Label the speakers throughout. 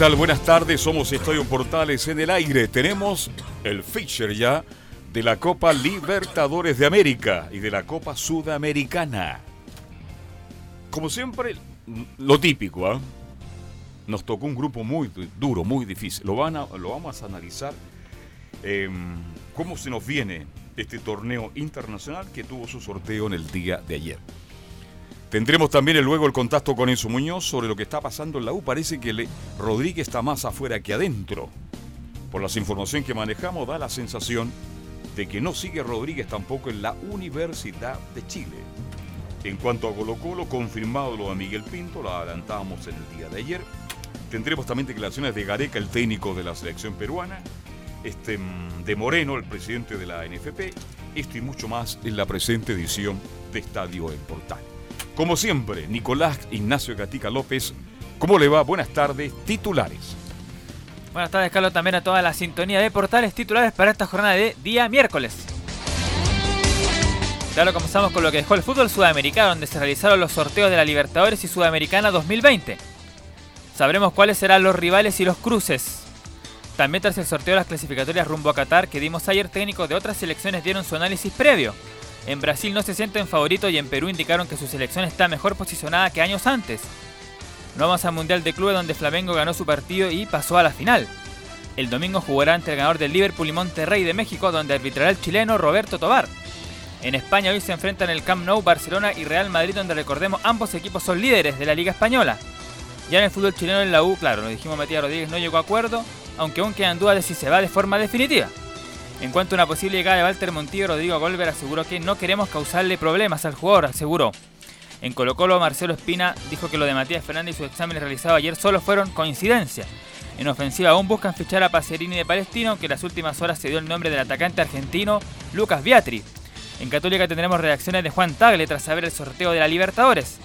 Speaker 1: Tal? Buenas tardes, somos Estadio Portales en el aire. Tenemos el feature ya de la Copa Libertadores de América y de la Copa Sudamericana. Como siempre, lo típico, ¿ah? Nos tocó un grupo muy duro, muy difícil. Lo, van a, lo vamos a analizar em, cómo se nos viene este torneo internacional que tuvo su sorteo en el día de ayer. Tendremos también luego el contacto con Enzo Muñoz sobre lo que está pasando en la U. Parece que le, Rodríguez está más afuera que adentro. Por las informaciones que manejamos, da la sensación de que no sigue Rodríguez tampoco en la Universidad de Chile. En cuanto a Colo Colo, confirmado lo de Miguel Pinto, lo adelantábamos en el día de ayer. Tendremos también declaraciones de Gareca, el técnico de la selección peruana, este, mm, de Moreno, el presidente de la NFP, esto y mucho más en la presente edición de Estadio en Portal. Como siempre, Nicolás Ignacio Gatica López, ¿cómo le va? Buenas tardes, titulares.
Speaker 2: Buenas tardes, Carlos, también a toda la sintonía de portales titulares para esta jornada de día miércoles. Claro, comenzamos con lo que dejó el fútbol sudamericano, donde se realizaron los sorteos de la Libertadores y Sudamericana 2020. Sabremos cuáles serán los rivales y los cruces. También tras el sorteo de las clasificatorias rumbo a Qatar que dimos ayer, técnicos de otras selecciones dieron su análisis previo. En Brasil no se sienten favoritos y en Perú indicaron que su selección está mejor posicionada que años antes. No vamos al Mundial de Clubes donde Flamengo ganó su partido y pasó a la final. El domingo jugará ante el ganador del Liverpool y Monterrey de México donde arbitrará el chileno Roberto Tobar. En España hoy se enfrentan el Camp Nou, Barcelona y Real Madrid donde recordemos ambos equipos son líderes de la Liga Española. Ya en el fútbol chileno en la U, claro, lo dijimos Matías Rodríguez no llegó a acuerdo, aunque aún quedan dudas de si se va de forma definitiva. En cuanto a una posible llegada de Walter Montillo, Rodrigo Golver aseguró que no queremos causarle problemas al jugador, aseguró. En Colo Colo, Marcelo Espina dijo que lo de Matías Fernández y sus exámenes realizados ayer solo fueron coincidencia. En ofensiva aún buscan fichar a Pacerini de Palestino, que en las últimas horas se dio el nombre del atacante argentino Lucas Biatri. En Católica tendremos reacciones de Juan Tagle tras saber el sorteo de la Libertadores.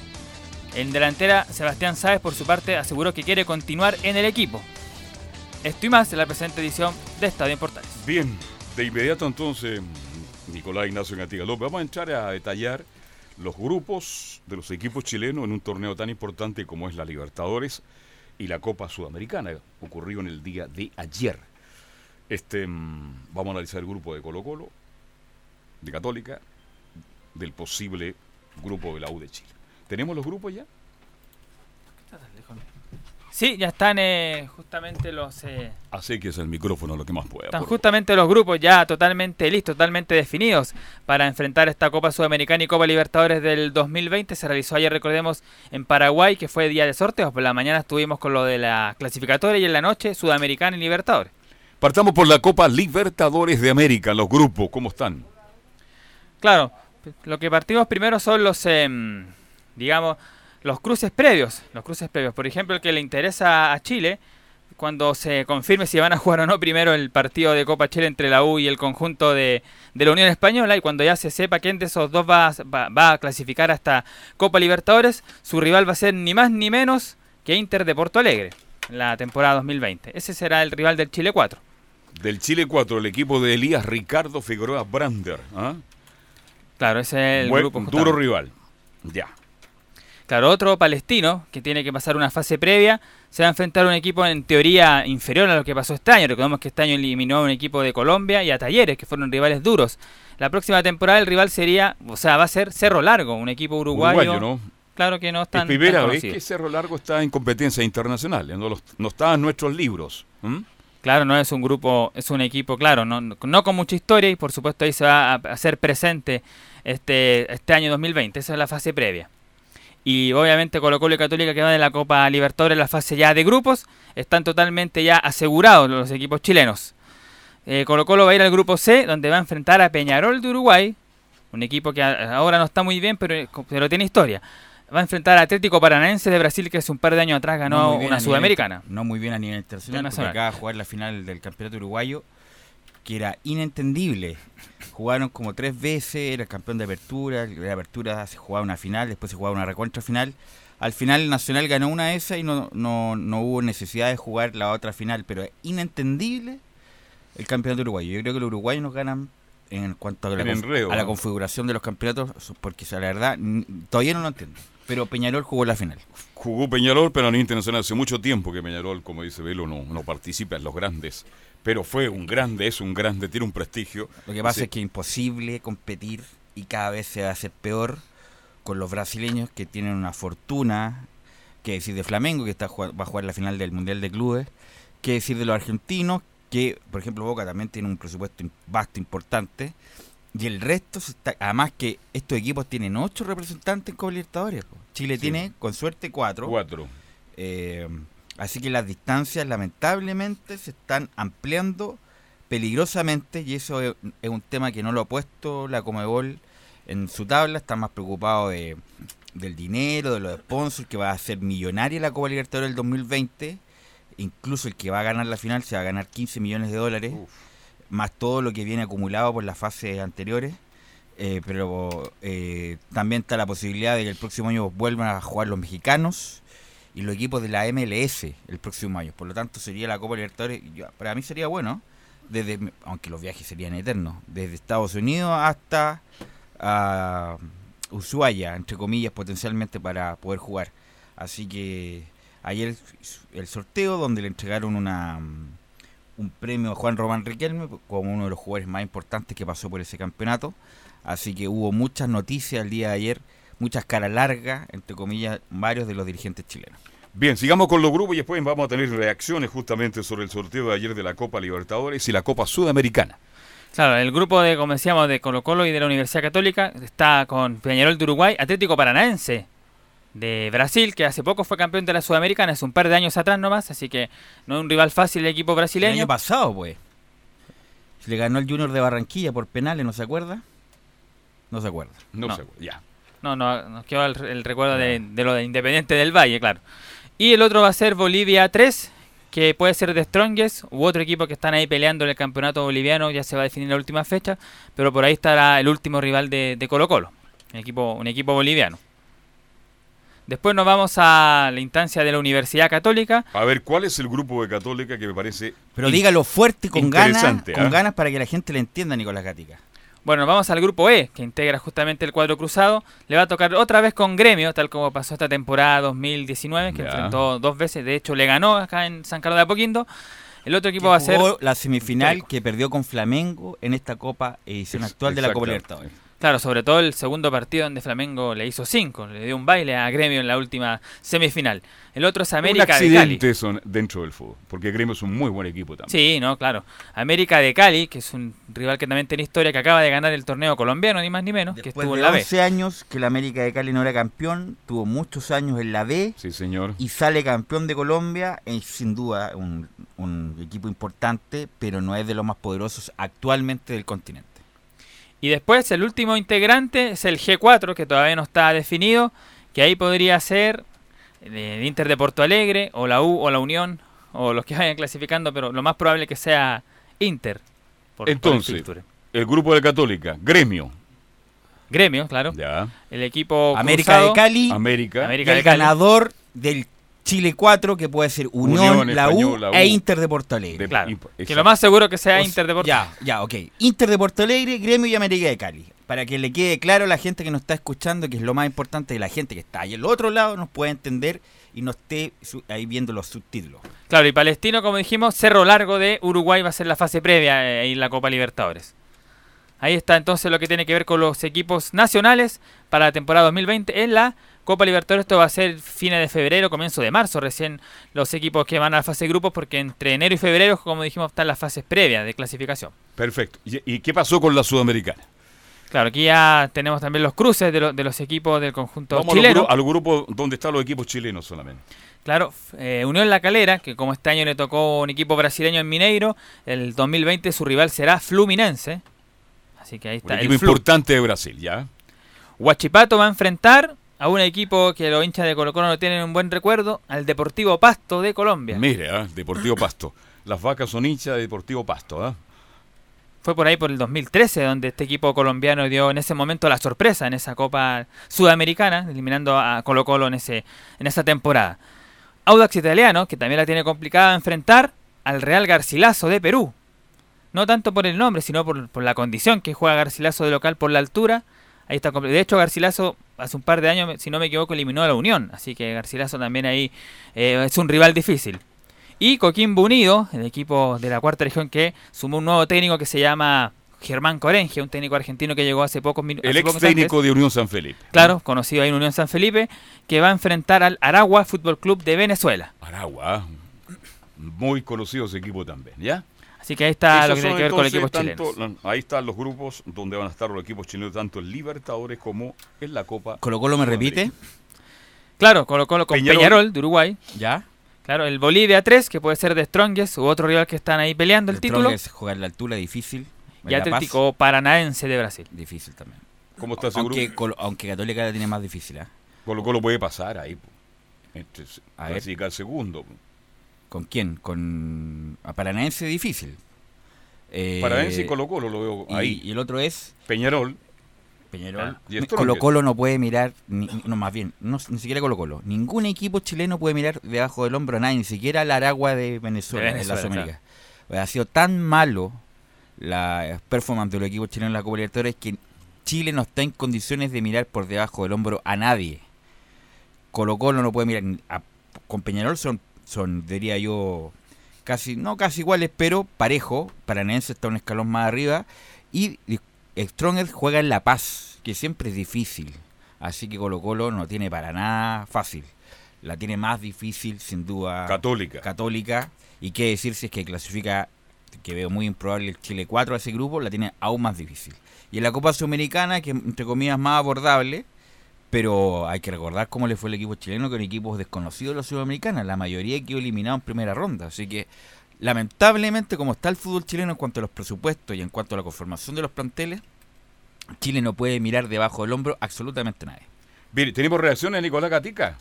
Speaker 2: En delantera, Sebastián Sáez por su parte aseguró que quiere continuar en el equipo. Esto y más en la presente edición de Estadio Portales.
Speaker 1: Bien, de inmediato entonces, Nicolás Ignacio Gatiga López, vamos a entrar a detallar los grupos de los equipos chilenos en un torneo tan importante como es la Libertadores y la Copa Sudamericana, ocurrió en el día de ayer. Este, mm, vamos a analizar el grupo de Colo Colo, de Católica, del posible grupo de la U de Chile. ¿Tenemos los grupos ya?
Speaker 2: Sí, ya están eh, justamente los... Eh,
Speaker 1: Así que es el micrófono lo que más pueda.
Speaker 2: Están justamente los grupos ya totalmente listos, totalmente definidos para enfrentar esta Copa Sudamericana y Copa Libertadores del 2020. Se realizó ayer, recordemos, en Paraguay, que fue día de sorteos. Por la mañana estuvimos con lo de la clasificatoria y en la noche Sudamericana y Libertadores.
Speaker 1: Partamos por la Copa Libertadores de América, los grupos, ¿cómo están?
Speaker 2: Claro, lo que partimos primero son los, em, digamos, los cruces previos, los cruces previos. Por ejemplo, el que le interesa a Chile, cuando se confirme si van a jugar o no primero el partido de Copa Chile entre la U y el conjunto de, de la Unión Española y cuando ya se sepa quién de esos dos va, va, va a clasificar hasta Copa Libertadores, su rival va a ser ni más ni menos que Inter de Porto Alegre en la temporada 2020. Ese será el rival del Chile 4.
Speaker 1: Del Chile 4, el equipo de Elías Ricardo Figueroa Brander. ¿ah?
Speaker 2: Claro, ese es el
Speaker 1: Buen-
Speaker 2: grupo.
Speaker 1: duro rival. Ya.
Speaker 2: Claro, otro palestino que tiene que pasar una fase previa se va a enfrentar a un equipo en teoría inferior a lo que pasó este año. Recordemos que este año eliminó a un equipo de Colombia y a Talleres, que fueron rivales duros. La próxima temporada el rival sería, o sea, va a ser Cerro Largo, un equipo uruguayo.
Speaker 1: Uruguayo, ¿no?
Speaker 2: Claro que no
Speaker 1: Es
Speaker 2: están
Speaker 1: primera
Speaker 2: tan
Speaker 1: vez que Cerro Largo está en competencia internacional. No, los- no está en nuestros libros.
Speaker 2: Claro, no es un grupo, es un equipo, claro, no, no con mucha historia y por supuesto ahí se va a hacer presente este, este año 2020. Esa es la fase previa. Y obviamente Colo Colo y Católica que van de la Copa Libertadores, la fase ya de grupos, están totalmente ya asegurados los equipos chilenos. Eh, Colo Colo va a ir al grupo C, donde va a enfrentar a Peñarol de Uruguay, un equipo que ahora no está muy bien, pero, pero tiene historia. Va a enfrentar a Atlético Paranaense de Brasil, que hace un par de años atrás ganó
Speaker 3: No
Speaker 2: una sudamericana.
Speaker 3: No muy bien a nivel internacional, porque acaba de jugar la final del campeonato uruguayo, que era inentendible. Jugaron como tres veces, era campeón de apertura, de apertura se jugaba una final, después se jugaba una recontra final. Al final el Nacional ganó una de esas y no, no, no hubo necesidad de jugar la otra final, pero es inentendible el campeonato uruguayo. Yo creo que los uruguayos nos ganan en cuanto a la,
Speaker 1: enredo,
Speaker 3: a la configuración de los campeonatos, porque la verdad todavía no lo entiendo. Pero Peñarol jugó la final.
Speaker 1: Jugó Peñarol, pero a nivel internacional hace mucho tiempo que Peñarol, como dice Velo, no, no participa en los grandes. Pero fue un grande, es un grande, tiene un prestigio.
Speaker 3: Lo que pasa
Speaker 1: Sí.
Speaker 3: es que es imposible competir y cada vez se va a hacer peor con los brasileños que tienen una fortuna, que decir de Flamengo, que está va a jugar la final del Mundial de Clubes, que decir de los argentinos, que por ejemplo Boca también tiene un presupuesto vasto, importante, y el resto, está, además que estos equipos tienen ocho representantes en Copa Libertadores. Chile
Speaker 1: Sí.
Speaker 3: tiene, con suerte, cuatro.
Speaker 1: Cuatro.
Speaker 3: Eh, así que las distancias lamentablemente se están ampliando peligrosamente y eso es, un tema que no lo ha puesto la Comebol en su tabla, está más preocupado de, del dinero, de los sponsors, que va a ser millonaria la Copa Libertadores del 2020, incluso el que va a ganar la final se va a ganar 15 millones de dólares,
Speaker 1: Uf.
Speaker 3: más todo lo que viene acumulado por las fases anteriores. Eh, pero eh, también está la posibilidad de que el próximo año vuelvan a jugar los mexicanos y los equipos de la MLS el próximo año. Por lo tanto, sería la Copa Libertadores. yo- para mí sería bueno, desde aunque los viajes serían eternos, desde Estados Unidos hasta ah, Ushuaia, entre comillas, potencialmente para poder jugar. Así que ayer el sorteo donde le entregaron una un premio a Juan Román Riquelme como uno de los jugadores más importantes que pasó por ese campeonato. Así que hubo muchas noticias el día de ayer, muchas caras largas, entre comillas, varios de los dirigentes chilenos.
Speaker 1: Bien, sigamos con los grupos y después vamos a tener reacciones justamente sobre el sorteo de ayer de la Copa Libertadores y la Copa Sudamericana.
Speaker 2: Claro, el grupo de, como decíamos, de Colo Colo y de la Universidad Católica está con Peñarol de Uruguay, Atlético Paranaense de Brasil, que hace poco fue campeón de la Sudamericana, es un par de años atrás nomás, así que no es un rival fácil el equipo
Speaker 3: El
Speaker 2: brasileño.
Speaker 3: año pasado, pues. Se le ganó el Junior de Barranquilla por penales, ¿no se acuerda? No se acuerda.
Speaker 1: No,
Speaker 2: No.
Speaker 1: sé, ya.
Speaker 2: No, no, nos quedó el, el recuerdo de, de lo de Independiente del Valle, claro. Y el otro va a ser Bolivia 3, que puede ser de Strongest u otro equipo que están ahí peleando en el campeonato boliviano, ya se va a definir la última fecha, pero por ahí estará el último rival de, de Colo Colo, un equipo, un equipo boliviano. Después nos vamos a la instancia de la Universidad Católica.
Speaker 1: A ver, ¿cuál es el grupo de Católica que me parece...
Speaker 3: Pero dígalo fuerte y con ganas,
Speaker 1: Interesante,
Speaker 3: con
Speaker 1: ¿ah?
Speaker 3: ganas para que la gente le entienda, Nicolás Gatica.
Speaker 2: Bueno, vamos al grupo E, que integra justamente el cuadro cruzado. Le va a tocar otra vez con Gremio, tal como pasó esta temporada 2019, que enfrentó dos veces. De hecho, le ganó acá en San Carlos de Apoquindo. El otro equipo va a ser...
Speaker 3: la semifinal
Speaker 2: histórico.
Speaker 3: que perdió con Flamengo en esta Copa edición actual de la Copa. Libertadores.
Speaker 2: Claro, sobre todo el segundo partido donde Flamengo le hizo cinco, le dio un baile a Gremio en la última semifinal. El otro es
Speaker 1: un
Speaker 2: América de
Speaker 1: accidente
Speaker 2: Cali.
Speaker 1: eso dentro del fútbol, porque Gremio es un muy buen equipo también.
Speaker 2: Sí, no, claro. América de Cali, que es un rival que también tiene historia, que acaba de ganar el torneo colombiano, ni más ni menos, que estuvo
Speaker 3: de
Speaker 2: en la B.
Speaker 3: 11 años que la América de Cali no era campeón, tuvo muchos años en la B
Speaker 1: Sí, señor.
Speaker 3: y sale campeón de Colombia, es sin duda un, un equipo importante, pero no es de los más poderosos actualmente del continente.
Speaker 2: Y después el último integrante es el G4, que todavía no está definido, que ahí podría ser el Inter de Porto Alegre, o la U, o la Unión, o los que vayan clasificando, pero lo más probable es que sea Inter.
Speaker 1: por- por el Entonces, el grupo de Católica, Gremio.
Speaker 2: Gremio, claro.
Speaker 1: Ya.
Speaker 2: El equipo
Speaker 3: América
Speaker 2: cruzado,
Speaker 3: de Cali,
Speaker 1: América.
Speaker 2: América
Speaker 3: el
Speaker 2: de Cali.
Speaker 3: ganador del Chile 4, que puede ser Unión,
Speaker 1: Unión,
Speaker 3: la, U,
Speaker 1: Español, la U.
Speaker 3: e Inter de Porto Alegre.
Speaker 1: De-
Speaker 2: Claro. Que lo más seguro que sea
Speaker 3: O
Speaker 2: Inter de Porto
Speaker 3: Ya, ya, ok. Inter de Porto Alegre, Gremio y América de Cali. Para que le quede claro a la gente que nos está escuchando, que es lo más importante, que la gente que está ahí al otro lado nos pueda entender y no esté ahí viendo los subtítulos.
Speaker 2: Claro, y Palestino, como dijimos, Cerro Largo de Uruguay va a ser la fase previa eh, en la Copa Libertadores. Ahí está entonces lo que tiene que ver con los equipos nacionales para la temporada 2020 en la Copa Libertadores. Esto va a ser fines de febrero, comienzo de marzo, recién los equipos que van a la fase de grupos, porque entre enero y febrero, como dijimos, están las fases previas de clasificación.
Speaker 1: Perfecto. ¿Y, y qué pasó con la Sudamericana?
Speaker 2: Claro, aquí ya tenemos también los cruces de, lo- de los equipos del conjunto
Speaker 1: Vamos
Speaker 2: chileno.
Speaker 1: gru- al grupo donde están los equipos chilenos solamente.
Speaker 2: Claro, eh, Unión La Calera, que como este año le tocó un equipo brasileño en Mineiro, el 2020 su rival será Fluminense. Así que ahí
Speaker 1: Un
Speaker 2: está.
Speaker 1: equipo
Speaker 2: El
Speaker 1: importante de Brasil, ¿ya?
Speaker 2: Huachipato va a enfrentar a un equipo que los hinchas de Colo Colo no tienen un buen recuerdo, al Deportivo Pasto de Colombia.
Speaker 1: Mire, ¿ah? Deportivo Pasto. Las vacas son hinchas de Deportivo Pasto, ¿ah?
Speaker 2: Fue por ahí por el 2013 donde este equipo colombiano dio en ese momento la sorpresa en esa Copa Sudamericana, eliminando a Colo Colo en, ese, en esa temporada. Audax Italiano, que también la tiene complicada enfrentar al Real Garcilaso de Perú. No tanto por el nombre, sino por, por la condición que juega Garcilaso de local por la altura. Ahí está De hecho, Garcilaso hace un par de años, si no me equivoco, eliminó a la Unión. Así que Garcilaso también ahí eh, es un rival difícil. Y Coquimbo Unido, el equipo de la cuarta región que sumó un nuevo técnico que se llama Germán Corenje, un técnico argentino que llegó hace pocos minutos.
Speaker 1: El ex técnico de Unión San Felipe.
Speaker 2: Claro, conocido ahí en Unión San Felipe, que va a enfrentar al Aragua Fútbol Club de Venezuela.
Speaker 1: Aragua. Muy conocido ese equipo también, ¿ya?
Speaker 2: Así que ahí está
Speaker 1: Esos
Speaker 2: lo que tiene que ver con los equipos chilenos.
Speaker 1: tanto- Ahí están los grupos donde van a estar los equipos chilenos, tanto en Libertadores como en la Copa.
Speaker 3: Colo Colo me repite,
Speaker 2: Claro, Colo Colo con
Speaker 1: Peñarol.
Speaker 2: Peñarol, de Uruguay.
Speaker 3: ¿ya?
Speaker 2: Claro, el Bolivia 3, que puede ser de Strongest u otro rival que están ahí peleando el, título.
Speaker 3: Strongest jugar la altura difícil.
Speaker 2: Y Atlético Paranaense de Brasil.
Speaker 3: difícil también.
Speaker 1: ¿Cómo está ese
Speaker 3: Aunque? Colo- aunque Católica la tiene más difícil, ¿ah?
Speaker 1: Colo Colo puede pasar ahí. Este,
Speaker 3: A ver.
Speaker 1: clasificar segundo.
Speaker 3: ¿Con quién? Con a Paranaense difícil. Eh,
Speaker 1: Paranaense y Colo Colo lo veo ahí.
Speaker 3: Y el otro es
Speaker 1: Peñarol.
Speaker 3: Peñarol.
Speaker 1: Ah.
Speaker 3: Colo Colo no puede mirar, ni- no más bien, no, ni siquiera Colo Colo. Ningún equipo chileno puede mirar debajo del hombro a nadie, ni siquiera la Aragua de Venezuela, en
Speaker 2: Venezuela,
Speaker 3: la Sudamérica. Pues ha sido tan malo la performance de los equipos chilenos en la Copa Libertadores que Chile no está en condiciones de mirar por debajo del hombro a nadie. Colo Colo no puede mirar, a- con Peñarol son, son, diría yo, casi, no casi iguales, pero parejo. Paranaense está un escalón más arriba. Y Strongest juega en La Paz, que siempre es difícil. Así que Colo Colo no tiene para nada fácil. La tiene más difícil, sin duda,
Speaker 1: Católica.
Speaker 3: Católica. Y qué decir si es que clasifica, que veo muy improbable el Chile 4 a ese grupo, la tiene aún más difícil. Y en la Copa Sudamericana, que entre comillas más abordable, pero hay que recordar cómo le fue el equipo chileno con equipos desconocidos de la Sudamericana. La mayoría quedó eliminado en primera ronda. Así que, lamentablemente, como está el fútbol chileno en cuanto a los presupuestos y en cuanto a la conformación de los planteles, Chile no puede mirar debajo del hombro absolutamente nadie.
Speaker 1: Bien, ¿tenemos reacciones, Nicolás Gatica?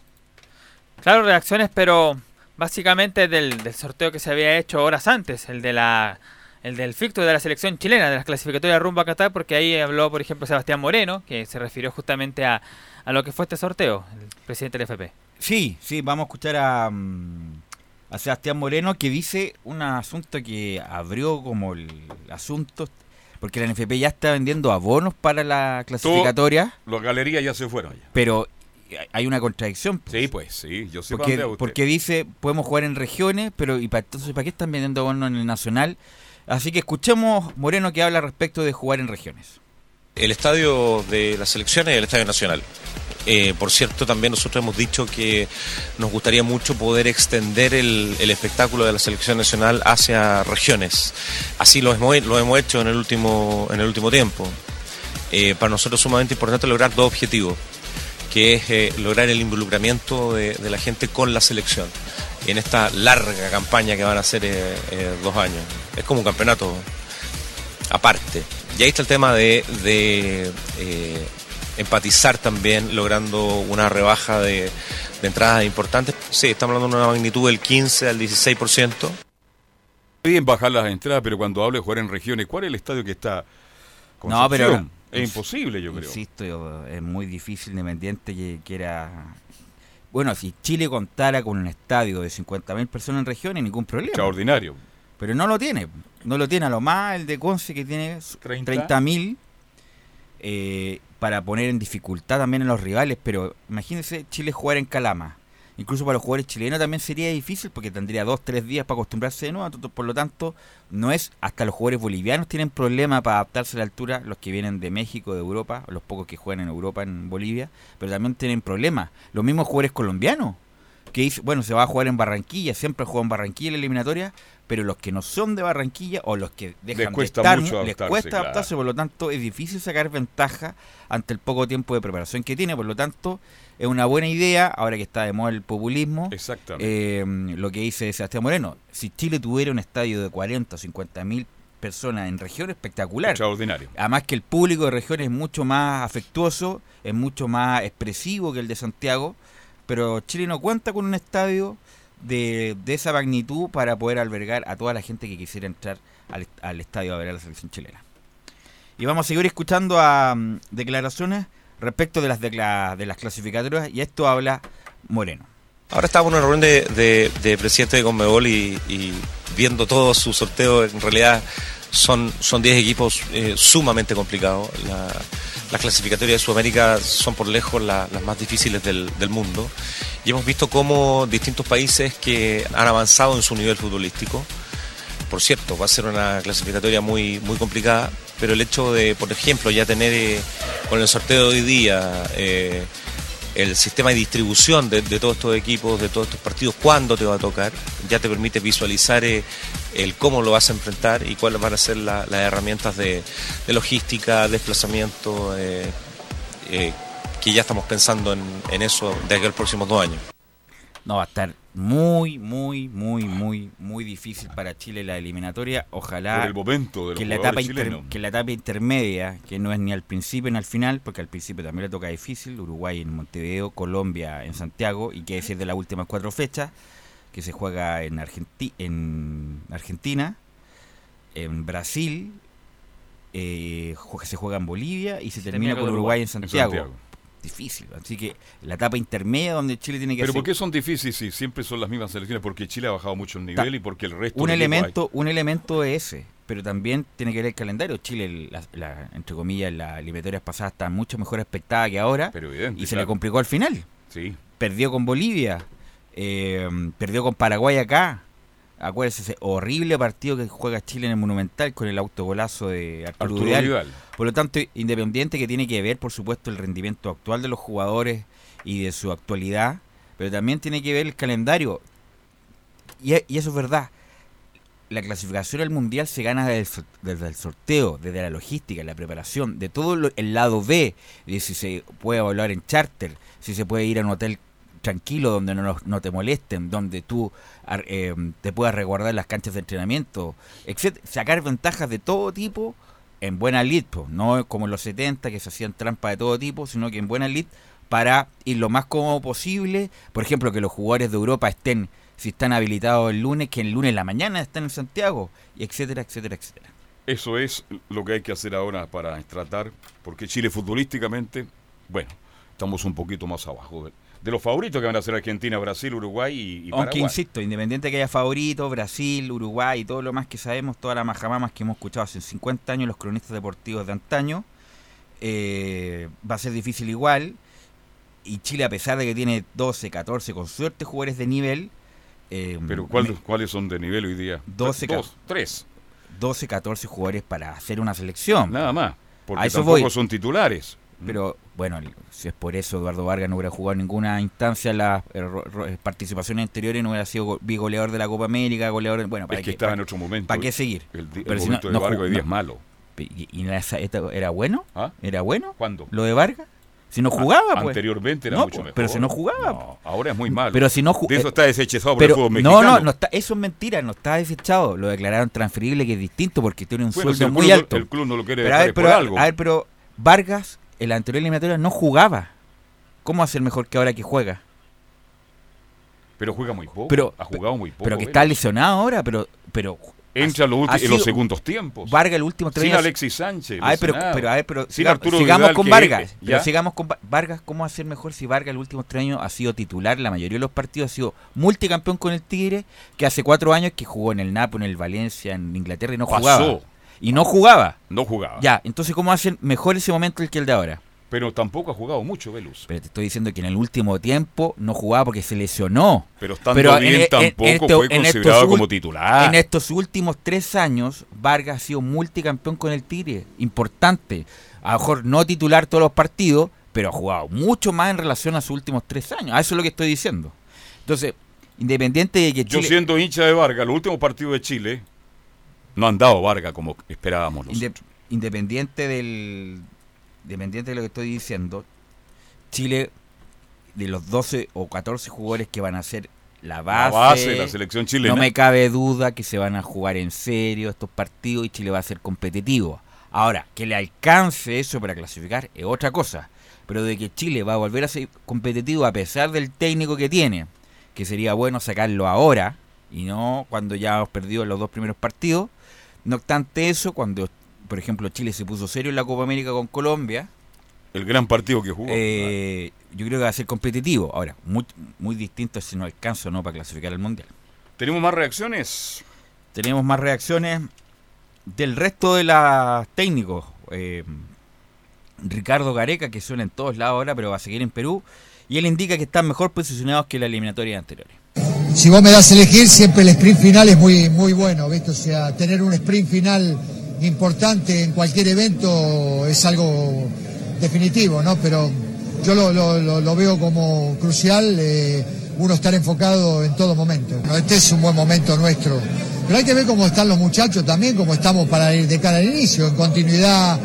Speaker 2: Claro, reacciones, pero básicamente del, del sorteo que se había hecho horas antes, el de la el del ficto de la selección chilena, de las clasificatorias rumbo a Qatar, porque ahí habló, por ejemplo, Sebastián Moreno, que se refirió justamente a, a lo que fue este sorteo, el presidente del FP.
Speaker 3: Sí, sí, vamos a escuchar a, mm, a Sebastián Moreno que dice un asunto que abrió como el asunto, porque la NFP ya está vendiendo abonos para la clasificatoria,
Speaker 1: Las galerías ya se fueron ya.
Speaker 3: pero hay una contradicción. pues.
Speaker 1: Sí, pues, sí, yo sé
Speaker 3: Porque, porque dice, podemos jugar en regiones, pero ¿y para, entonces para qué están vendiendo abonos en el nacional? Así que escuchemos Moreno que habla respecto de jugar en regiones.
Speaker 4: El estadio de las selecciones es el estadio nacional. Eh, por cierto, también nosotros hemos dicho que nos gustaría mucho poder extender el, espectáculo de la selección nacional hacia regiones. Así lo hemos, hecho en el último, en el último tiempo. Eh, para nosotros es sumamente importante lograr dos objetivos, que es eh, lograr el involucramiento de, la gente con la selección en esta larga campaña que van a eh, dos años. Es como un campeonato aparte. Y ahí está el tema de, de, eh, empatizar también, logrando una rebaja de, de entradas importantes. Sí, estamos hablando de una magnitud del 15 al 16%.
Speaker 1: Bien bajar las entradas, pero cuando hable de jugar en regiones, ¿cuál es el estadio que está?
Speaker 3: No, pero
Speaker 1: es imposible, yo creo.
Speaker 3: Insisto, es muy difícil independiente que quiera... Bueno, si Chile contara con un estadio de 50.000 personas en regiones, ningún problema.
Speaker 1: Extraordinario.
Speaker 3: Pero no lo tiene. No lo tiene a lo más el de Conce que tiene
Speaker 1: 30.
Speaker 3: 30.000 eh, para poner en dificultad también a los rivales. Pero imagínense Chile jugar en Calama. Incluso para los jugadores chilenos también sería difícil porque tendría dos, tres días para acostumbrarse de nuevo. Por lo tanto, no es hasta los jugadores bolivianos tienen problemas para adaptarse a la altura, los que vienen de México, de Europa, los pocos que juegan en Europa, en Bolivia, pero también tienen problemas. Los mismos jugadores colombianos que bueno, se va a jugar en Barranquilla, siempre juegan en Barranquilla en la eliminatoria, pero los que no son de Barranquilla o los que dejan
Speaker 1: cuesta
Speaker 3: de estar,
Speaker 1: mucho
Speaker 3: les
Speaker 1: adaptarse,
Speaker 3: cuesta
Speaker 1: claro.
Speaker 3: adaptarse, por lo tanto es difícil sacar ventaja ante el poco tiempo de preparación que tiene, por lo tanto es una buena idea, ahora que está de moda el populismo,
Speaker 1: Exactamente.
Speaker 3: eh, lo que dice Sebastián Moreno, si Chile tuviera un estadio de 40 o 50 mil personas en región, espectacular.
Speaker 1: Extraordinario.
Speaker 3: Además que el público de región es mucho más afectuoso, es mucho más expresivo que el de Santiago, pero Chile no cuenta con un estadio de, de esa magnitud para poder albergar a toda la gente que quisiera entrar al, al estadio a ver a la selección chilena. Y vamos a seguir escuchando a declaraciones respecto de las, de las clasificatorias y esto habla Moreno.
Speaker 4: Ahora estamos en una reunión de, de, de presidente de Conmebol y, viendo todo su sorteo, en realidad son son 10 equipos eh, sumamente complicados. Las clasificatorias de Sudamérica son por lejos la- las más difíciles del, del mundo. Y hemos visto cómo distintos países que han avanzado en su nivel futbolístico, por cierto, va a ser una clasificatoria muy, muy complicada, pero el hecho de, por ejemplo, ya tener eh, con el sorteo de hoy día eh, el sistema de distribución de, todos estos equipos, de todos estos partidos, cuándo te va a tocar, ya te permite visualizar eh, el cómo lo vas a enfrentar y cuáles van a ser la- las herramientas de, de logística, desplazamiento, eh, eh, que ya estamos pensando en, en eso de aquí a los próximos dos años.
Speaker 3: No, va a estar muy, muy, muy, muy, muy difícil para Chile la eliminatoria. Ojalá
Speaker 1: Por el momento de los
Speaker 3: que la, etapa inter- que la etapa intermedia, que no es ni al principio ni al final, porque al principio también le toca difícil, Uruguay en Montevideo, Colombia en Santiago, y que decir de las últimas cuatro fechas, que se juega en, Argenti- en Argentina, en Brasil, eh, se juega en Bolivia y se, termina con Uruguay en
Speaker 1: en
Speaker 3: Santiago.
Speaker 1: Santiago.
Speaker 3: Difícil, así que la etapa intermedia donde Chile tiene que
Speaker 1: Pero
Speaker 3: hacer
Speaker 1: ¿por qué son difíciles si siempre son las mismas selecciones? Porque Chile ha bajado mucho el nivel y porque el resto...
Speaker 3: un elemento un elemento es ese pero también tiene que ver el calendario Chile la- la- entre comillas las eliminatorias pasadas está mucho mejor expectada que ahora
Speaker 1: hay- Pero evidente,
Speaker 3: y se le
Speaker 1: claro.
Speaker 3: complicó al final
Speaker 1: Sí.
Speaker 3: perdió con Bolivia eh, perdió con Paraguay acá acuérdense ese horrible partido que juega Chile en el Monumental con el autogolazo de Arturo,
Speaker 1: Arturo
Speaker 3: Vidal.
Speaker 1: Vidal.
Speaker 3: Por lo tanto, Independiente que tiene que ver, por supuesto, el rendimiento actual de los jugadores y de su actualidad, pero también tiene que ver el calendario. Y, y eso es verdad. La clasificación al Mundial se gana desde el, desde el sorteo, desde la logística, la preparación, de todo lo- el lado B, de si se puede volar en charter, si se puede ir a un hotel tranquilo donde no, no te molesten, donde tú eh, te puedas resguardar las canchas de entrenamiento, etc. Sacar ventajas de todo tipo en buena lid, no como en los 70 que se hacían trampas de todo tipo, sino que en buena lid para ir lo más cómodo posible. Por ejemplo, que los jugadores de Europa estén, si están habilitados el lunes, que el lunes en la mañana estén en Santiago, y etcétera, etcétera, etcétera.
Speaker 1: Eso es lo que hay que hacer ahora para tratar, porque Chile futbolísticamente, bueno, estamos un poquito más abajo de, los favoritos que van a ser Argentina, Brasil, Uruguay y, y
Speaker 3: Aunque
Speaker 1: Paraguay.
Speaker 3: insisto, independiente que haya favoritos, Brasil, Uruguay y todo lo más que sabemos, todas las majamamas que hemos escuchado hace 50 años, los cronistas deportivos de antaño, eh, va a ser difícil igual. Y Chile, a pesar de que tiene 12, 14, con suerte, jugadores de nivel, eh,
Speaker 1: Pero ¿cuál-
Speaker 3: me-
Speaker 1: ¿cuáles son de nivel hoy día?
Speaker 3: 12
Speaker 1: Dos, tres,
Speaker 3: 12, 14 jugadores para hacer una selección.
Speaker 1: nada más. Porque
Speaker 3: A eso
Speaker 1: tampoco
Speaker 3: voy.
Speaker 1: son titulares.
Speaker 3: Pero bueno, si es por eso Eduardo Vargas no hubiera jugado en ninguna instancia las eh, eh, participaciones anteriores, no hubiera sido go- bigoleador de la Copa América, goleador. Bueno, ¿para
Speaker 1: Es que
Speaker 3: qué,
Speaker 1: estaba
Speaker 3: para-
Speaker 1: en otro momento.
Speaker 3: ¿para qué seguir?
Speaker 1: El, el
Speaker 3: Pero si no-
Speaker 1: momento
Speaker 3: no
Speaker 1: de Vargas hoy día es malo.
Speaker 3: ¿Y, esa- esta- era bueno?
Speaker 1: ¿Ah?
Speaker 3: ¿Era bueno?
Speaker 1: ¿Cuándo?
Speaker 3: ¿Lo de Vargas? Si no jugaba,
Speaker 1: Ah,
Speaker 3: pues.
Speaker 1: Anteriormente era
Speaker 3: No,
Speaker 1: mucho mejor.
Speaker 3: pero si no jugaba.
Speaker 1: No, ahora es muy malo.
Speaker 3: Pero si no
Speaker 1: De eso
Speaker 3: eh,
Speaker 1: está desechezado por
Speaker 3: Pero
Speaker 1: el fútbol
Speaker 3: no,
Speaker 1: mexicano.
Speaker 3: no, no está, eso es mentira, no está desechado. Lo declararon transferible, que es distinto porque tiene un
Speaker 1: Bueno,
Speaker 3: sueldo
Speaker 1: el
Speaker 3: muy
Speaker 1: club
Speaker 3: alto.
Speaker 1: el club no lo quiere
Speaker 3: Pero a
Speaker 1: dejar
Speaker 3: ver,
Speaker 1: por algo.
Speaker 3: a ver, pero Vargas, en la anterior eliminatoria, no jugaba. ¿Cómo va a ser mejor que ahora que juega?
Speaker 1: Pero juega muy poco.
Speaker 3: Pero-
Speaker 1: ha jugado muy poco.
Speaker 3: pero que está lesionado ahora, pero pero
Speaker 1: Entra en los, en segundos tiempos.
Speaker 3: Vargas el último tres
Speaker 1: Sin
Speaker 3: años-
Speaker 1: Alexis Sánchez.
Speaker 3: Ay, pero, pero, a ver, pero
Speaker 1: Sin
Speaker 3: siga-
Speaker 1: Arturo
Speaker 3: sigamos
Speaker 1: Vidal,
Speaker 3: con Vargas.
Speaker 1: ¿ya?
Speaker 3: Pero sigamos con Va- Vargas. ¿Cómo va a ser mejor si Vargas en los últimos tres años ha sido titular la mayoría de los partidos? Ha sido multicampeón con el Tigre, que hace cuatro años que jugó en el Napoli, en el Valencia, en Inglaterra y no
Speaker 1: Pasó.
Speaker 3: jugaba. Y no jugaba.
Speaker 1: No jugaba.
Speaker 3: Ya, entonces ¿cómo hacen mejor ese momento el que el de ahora?
Speaker 1: Pero tampoco ha jugado mucho, Velus.
Speaker 3: Pero te estoy diciendo que en el último tiempo no jugaba porque se lesionó.
Speaker 1: Pero estando
Speaker 3: Pero en-
Speaker 1: bien
Speaker 3: en-
Speaker 1: tampoco
Speaker 3: en esto-
Speaker 1: fue considerado como titular.
Speaker 3: En estos últimos tres años, Vargas ha sido multicampeón con el Tigre. Importante. A lo mejor no titular todos los partidos, pero ha jugado mucho más en relación a sus últimos tres años. A eso es lo que estoy diciendo. Entonces, independiente de que
Speaker 1: Yo siendo hincha de Vargas, los últimos partidos de Chile no han dado Vargas como esperábamos nosotros.
Speaker 3: independiente del... Independiente de lo que estoy diciendo, Chile, de los 12 o 14 jugadores que van a ser la
Speaker 1: La
Speaker 3: base,
Speaker 1: base de la selección chilena.
Speaker 3: No me cabe duda que se van a jugar en serio estos partidos y Chile va a ser competitivo. Ahora, que le alcance eso para clasificar es otra cosa. Pero de que Chile va a volver a ser competitivo a pesar del técnico que tiene, que sería bueno sacarlo ahora y no cuando ya hemos perdido los dos primeros partidos. No obstante eso, cuando, por ejemplo, Chile se puso serio en la Copa América con Colombia,
Speaker 1: El gran partido que jugó.
Speaker 3: eh, yo creo que va a ser competitivo. Ahora, muy, muy distinto si no alcanza o no para clasificar al Mundial.
Speaker 1: ¿Tenemos más reacciones?
Speaker 3: Tenemos más reacciones del resto de los técnicos. Eh, Ricardo Gareca, que suena en todos lados ahora, pero va a seguir en Perú. Y él indica que están mejor posicionados que las eliminatorias anteriores.
Speaker 5: Si vos me das a elegir, siempre el sprint final es muy, muy bueno, ¿viste? O sea, tener un sprint final importante en cualquier evento es algo definitivo, ¿no? Pero yo lo, veo como crucial, eh, uno estar enfocado en todo momento. Este es un buen momento nuestro. Pero hay que ver cómo están los muchachos también, cómo estamos para ir de cara al inicio, en continuidad,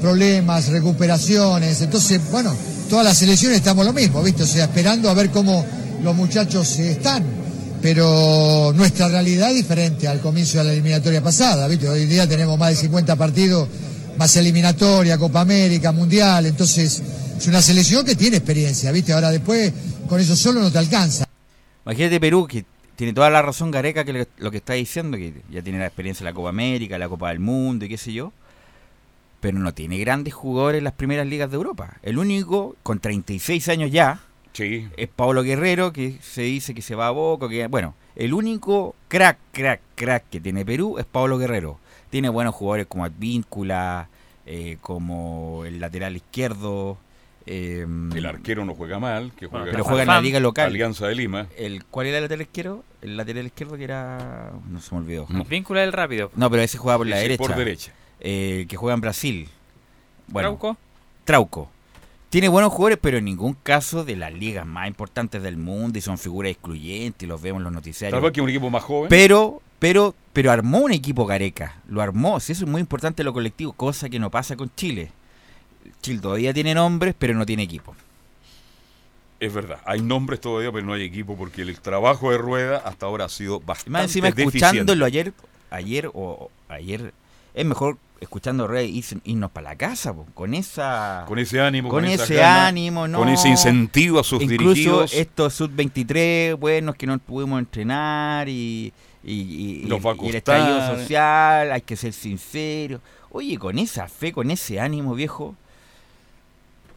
Speaker 5: problemas, recuperaciones. Entonces, bueno, todas las selecciones estamos lo mismo, ¿viste? O sea, esperando a ver cómo los muchachos están. Pero nuestra realidad es diferente al comienzo de la eliminatoria pasada, ¿viste? Hoy día tenemos más de 50 partidos, más eliminatoria, Copa América, Mundial. Entonces, es una selección que tiene experiencia, ¿viste? Ahora después, con eso solo no te alcanza.
Speaker 3: Imagínate Perú, que tiene toda la razón Gareca que lo que está diciendo, que ya tiene la experiencia de la Copa América, la Copa del Mundo y qué sé yo. Pero no tiene grandes jugadores en las primeras ligas de Europa. El único, con 36 años ya,
Speaker 1: Sí.
Speaker 3: es Pablo Guerrero, que se dice que se va a Boca, que bueno, el único crack, crack, crack que tiene Perú es Pablo Guerrero. Tiene buenos jugadores como Advíncula, eh, como el lateral izquierdo, eh,
Speaker 1: El arquero no juega mal, que juega
Speaker 3: pero juega en la liga local.
Speaker 1: Alianza de Lima.
Speaker 3: El, ¿Cuál era el lateral izquierdo? El lateral izquierdo que era... No se me olvidó.
Speaker 1: No.
Speaker 2: Víncula del rápido.
Speaker 3: No, pero ese juega por la derecha.
Speaker 1: Por derecha.
Speaker 3: eh, que juega en Brasil. Bueno,
Speaker 2: Trauco.
Speaker 3: Trauco. Tiene buenos jugadores, pero en ningún caso de las ligas más importantes del mundo y son figuras excluyentes y los vemos en los noticiarios.
Speaker 1: Tal vez que un equipo más joven.
Speaker 3: Pero, pero, pero armó un equipo Gareca. Lo armó. Sí, eso es muy importante en lo colectivo, cosa que no pasa con Chile. Chile todavía tiene nombres, pero no tiene equipo.
Speaker 1: Es verdad, hay nombres todavía, pero no hay equipo porque el trabajo de Rueda hasta ahora ha sido bastante
Speaker 3: más encima
Speaker 1: deficiente.
Speaker 3: escuchándolo ayer, ayer o ayer, es mejor escuchando Rey irnos para la casa, po, con esa
Speaker 1: Con ese ánimo,
Speaker 3: con ese
Speaker 1: gana,
Speaker 3: ánimo, ¿no?
Speaker 1: con ese incentivo a sus
Speaker 3: Incluso
Speaker 1: dirigidos.
Speaker 3: estos sub-23, buenos que no pudimos entrenar y, y,
Speaker 1: a
Speaker 3: y el estallido social, hay que ser sincero. Oye, con esa fe, con ese ánimo, viejo.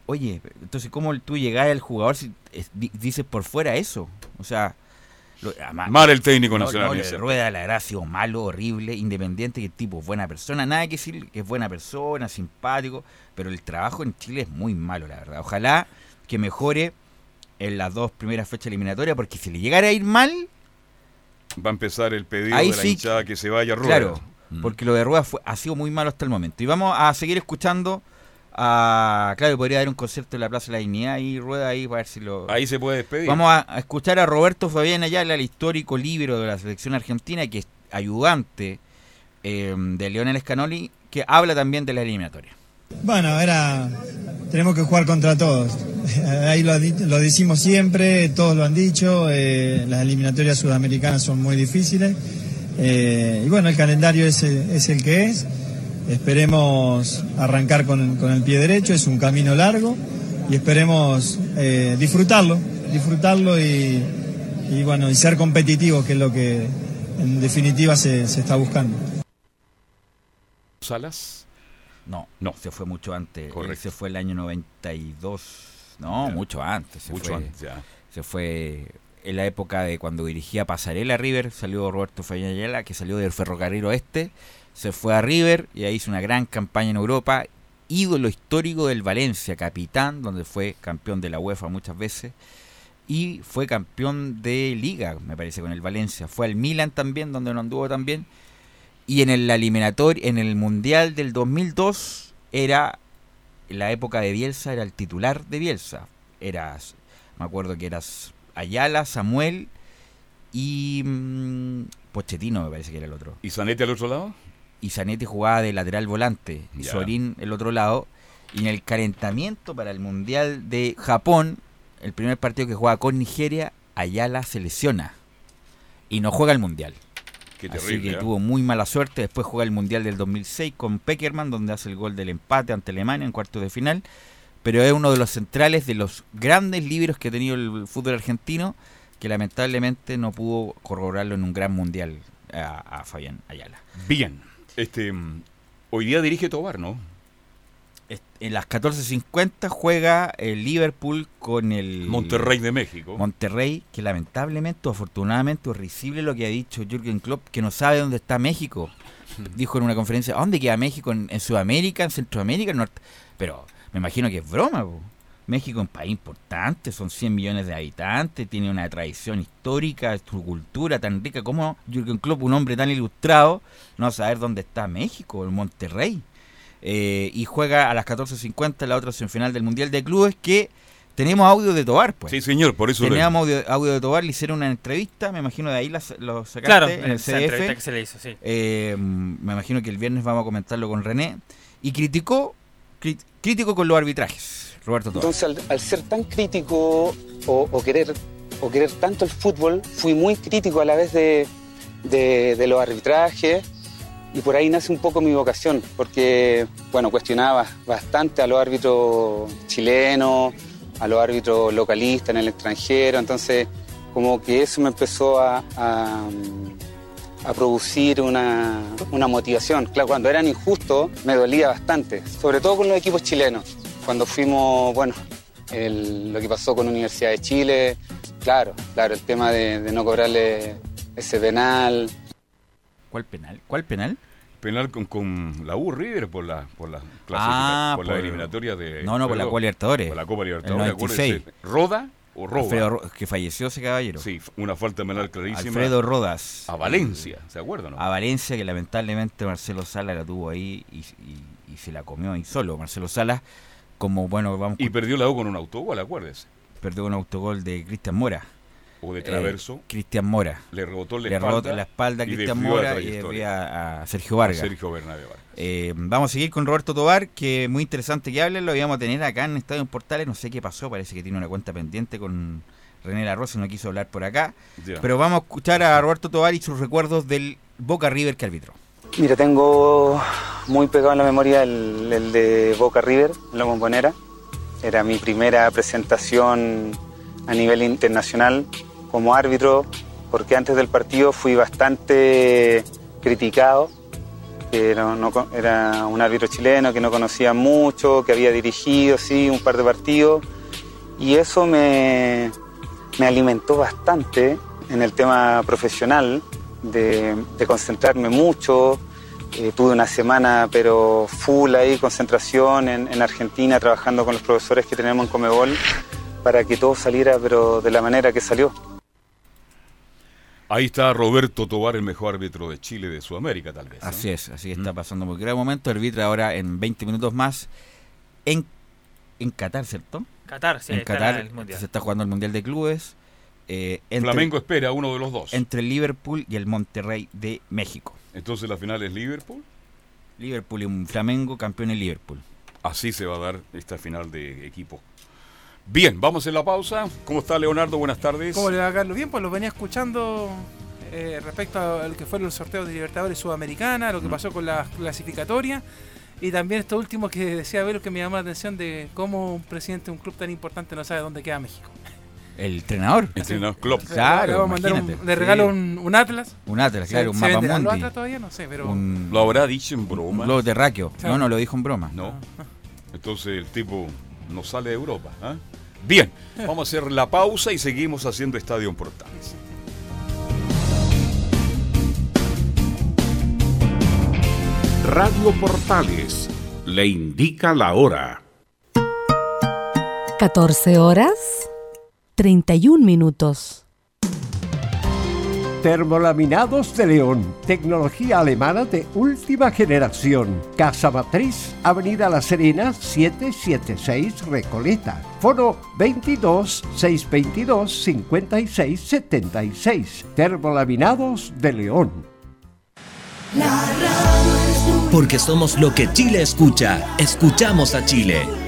Speaker 3: Oye, entonces, ¿cómo tú llegás al jugador si es- di- dices por fuera eso? O sea, lo- además-
Speaker 1: Mal el técnico
Speaker 3: no,
Speaker 1: nacional.
Speaker 3: no,
Speaker 1: cierto.
Speaker 3: rueda la verdad ha sido malo, horrible, independiente, que tipo buena persona, nada que decir que es buena persona, simpático, pero el trabajo en Chile es muy malo, la verdad. Ojalá que mejore en las dos primeras fechas eliminatorias, porque si le llegara a ir mal,
Speaker 1: Va a empezar el pedido
Speaker 3: Ahí
Speaker 1: de la
Speaker 3: sí-
Speaker 1: hinchada que se vaya a Rueda.
Speaker 3: claro, porque lo de Rueda fue, ha sido muy malo hasta el momento. Y vamos a seguir escuchando a, claro, podría dar un concierto en la Plaza de la Dignidad y Rueda ahí para ver si lo...
Speaker 1: Ahí se puede despedir.
Speaker 3: Vamos a, a escuchar a Roberto Fabián Ayala, el histórico libro de la selección argentina, que es ayudante eh, de Leonel Scanoli, que habla también de la eliminatoria.
Speaker 6: Bueno, era. Tenemos que jugar contra todos. Ahí lo, lo decimos siempre, todos lo han dicho. eh, las eliminatorias sudamericanas son muy difíciles. eh, y bueno, el calendario es, el- es el que es. Esperemos arrancar con, con el pie derecho, es un camino largo y esperemos eh, disfrutarlo, disfrutarlo y, y bueno, y ser competitivo, que es lo que en definitiva se, se está buscando.
Speaker 1: Salas.
Speaker 3: No,
Speaker 1: No.
Speaker 3: se fue mucho antes.
Speaker 1: Correcto.
Speaker 3: Se fue el año 92. No,
Speaker 1: Ya.
Speaker 3: mucho antes. Se
Speaker 1: Mucho
Speaker 3: fue,
Speaker 1: antes, ya.
Speaker 3: Se fue en la época de cuando dirigía Pasarela River, salió Roberto Fabián Ayala, que salió del Ferrocarril Oeste, se fue a River y ahí hizo una gran campaña en Europa, ídolo histórico del Valencia, capitán, donde fue campeón de la UEFA muchas veces, y fue campeón de Liga, me parece, con el Valencia. Fue al Milan también, donde no anduvo también. Y en el eliminatorio, en el Mundial del 2002, era, en la época de Bielsa, era el titular de Bielsa. Eras, me acuerdo que eras Ayala, Samuel y mm, Pochettino, me parece que era el otro.
Speaker 1: ¿Y Zanetti al otro lado?
Speaker 3: Y Zanetti jugaba de lateral volante, y. Sorín el otro lado. Y en el calentamiento para el Mundial de Japón, el primer partido que juega con Nigeria, Ayala se lesiona y no juega el Mundial.
Speaker 1: Qué
Speaker 3: Así
Speaker 1: terrible.
Speaker 3: que
Speaker 1: ¿eh?
Speaker 3: tuvo muy mala suerte. Después juega el Mundial del 2006 con Peckerman, donde hace el gol del empate ante Alemania en cuartos de final. Pero es uno de los centrales de los grandes libros que ha tenido el fútbol argentino, que lamentablemente no pudo corroborarlo en un gran Mundial a, a Fabián Ayala.
Speaker 1: Bien. Este, hoy día dirige Tobar, ¿no?
Speaker 3: En las 14.50 juega el Liverpool con el
Speaker 1: Monterrey de México.
Speaker 3: Monterrey, que lamentablemente o afortunadamente es risible lo que ha dicho Jürgen Klopp, que no sabe dónde está México. Dijo en una conferencia, ¿a dónde queda México? ¿En, en Sudamérica? ¿En Centroamérica? ¿En Norte? Pero me imagino que es broma. po. México es un país importante, son 100 millones de habitantes, tiene una tradición histórica, su cultura tan rica. ¿Cómo Jürgen Klopp, un hombre tan ilustrado, no va a saber dónde está México, el Monterrey? Eh, y juega a las 14.50 la otra semifinal del Mundial de Clubes que tenemos audio de Tobar, pues.
Speaker 1: Sí, señor, por eso.
Speaker 3: Teníamos audio, audio de Tobar, le hicieron una entrevista, me imagino de ahí las- lo sacaste
Speaker 2: Claro,
Speaker 3: en el
Speaker 2: esa entrevista que
Speaker 3: CDF.
Speaker 2: se le hizo, sí.
Speaker 3: Eh, me imagino que el viernes vamos a comentarlo con René. Y criticó, cri- crítico con los arbitrajes,
Speaker 7: Entonces, al, ser tan crítico o, querer, o querer tanto el fútbol, fui muy crítico a la vez de, de- de los arbitrajes y por ahí nace un poco mi vocación, porque, bueno, cuestionaba bastante a los árbitros chilenos, a los árbitros localistas en el extranjero, entonces como que eso me empezó a, a, a producir una, una motivación. Claro, cuando eran injustos me dolía bastante, sobre todo con los equipos chilenos. Cuando fuimos, bueno, el- lo que pasó con Universidad de Chile, claro, claro, el tema de, de no cobrarle ese penal.
Speaker 3: ¿Cuál penal? ¿Cuál penal?
Speaker 1: Penal con, con la U River por la, por la
Speaker 3: Ah,
Speaker 1: por la eliminatoria de.
Speaker 3: No, no, por la Copa Libertadores.
Speaker 1: Por la Copa Libertadores.
Speaker 3: 96.
Speaker 1: acuérdense. ¿Roda o Roba?
Speaker 3: Alfredo que falleció ese caballero.
Speaker 1: Sí, una falta penal clarísima.
Speaker 3: Alfredo Rodas.
Speaker 1: A Valencia, ¿se acuerdan? no?
Speaker 3: A Valencia, que lamentablemente Marcelo Sala la tuvo ahí y, y- y se la comió ahí solo. Marcelo Sala, como bueno, vamos
Speaker 1: Y perdió la U con un autogol, acuérdese.
Speaker 3: perdió un autogol de Cristian Mora.
Speaker 1: O de
Speaker 3: Eh,
Speaker 1: Traverso.
Speaker 3: Cristian Mora.
Speaker 1: le rebotó la
Speaker 3: Le
Speaker 1: espalda.
Speaker 3: rebotó la espalda a Cristian Mora y desvía a Sergio
Speaker 1: A
Speaker 3: Vargas.
Speaker 1: Sergio Bernabé Vargas.
Speaker 3: Eh, vamos a seguir con Roberto Tobar, que muy interesante que hable, lo íbamos a tener acá en Estadio en Portales, no sé qué pasó, parece que tiene una cuenta pendiente con René La Rosa, no quiso hablar por acá, pero vamos a escuchar a Roberto Tobar y sus recuerdos del Boca River que arbitró.
Speaker 7: Mira, tengo muy pegado en la memoria el, de Boca River, en la bombonera. Era mi primera presentación a nivel internacional como árbitro, porque antes del partido fui bastante criticado, era un árbitro chileno que no conocía mucho, que había dirigido, sí, un par de partidos, y eso me, me alimentó bastante en el tema profesional, de, de concentrarme mucho. Eh, tuve una semana, pero full ahí, concentración en, en Argentina, trabajando con los profesores que tenemos en Comebol, para que todo saliera, pero de la manera que salió.
Speaker 1: Ahí está Roberto Tobar, el mejor árbitro de Chile, de Sudamérica, tal vez. ¿no?
Speaker 3: Así es, así que está
Speaker 1: Mm.
Speaker 3: pasando muy gran momento, arbitra ahora en 20 minutos más en, en Qatar, ¿cierto?
Speaker 2: Qatar, sí,
Speaker 3: en Qatar
Speaker 2: el mundial.
Speaker 3: se está jugando el Mundial de Clubes. Eh, entre,
Speaker 1: Flamengo espera uno de los dos.
Speaker 3: entre el Liverpool y el Monterrey de México.
Speaker 1: Entonces la final es Liverpool.
Speaker 3: Liverpool y un Flamengo, campeón en Liverpool.
Speaker 1: Así se va a dar esta final de equipo. Bien, vamos en la pausa. ¿Cómo está Leonardo? Buenas tardes.
Speaker 8: ¿Cómo le va, Carlos? Bien, pues los venía escuchando eh, respecto a lo que fueron los sorteos de Libertadores Sudamericana, lo que
Speaker 1: Mm.
Speaker 8: pasó con las clasificatorias y también esto último que decía Velo que me llamó la atención de cómo un presidente de un club tan importante no sabe dónde queda México.
Speaker 3: El entrenador.
Speaker 1: El entrenador Klopp.
Speaker 3: Claro,
Speaker 8: le, vamos a mandar un-
Speaker 3: imagínate.
Speaker 8: le regalo
Speaker 3: Sí.
Speaker 8: un, un Atlas.
Speaker 3: Un Atlas,
Speaker 8: ¿Se-
Speaker 3: claro, un mapa mundi.
Speaker 8: Atlas todavía? No sé, pero...
Speaker 3: Un,
Speaker 1: ¿Lo habrá dicho en
Speaker 3: un
Speaker 1: broma?
Speaker 3: globo terráqueo. No, no, lo dijo en broma.
Speaker 1: No. Entonces el tipo no sale de Europa. ¿ah? Bien, vamos a hacer la pausa y seguimos haciendo Estadio en Portales.
Speaker 9: Radio Portales le indica la hora.
Speaker 10: 14 horas 31 minutos.
Speaker 11: Termolaminados de León, tecnología alemana de última generación. Casa Matriz, Avenida La Serena, 776 Recoleta. Foro 22 622 56 76. Termolaminados de León.
Speaker 12: Porque somos lo que Chile escucha. Escuchamos a Chile.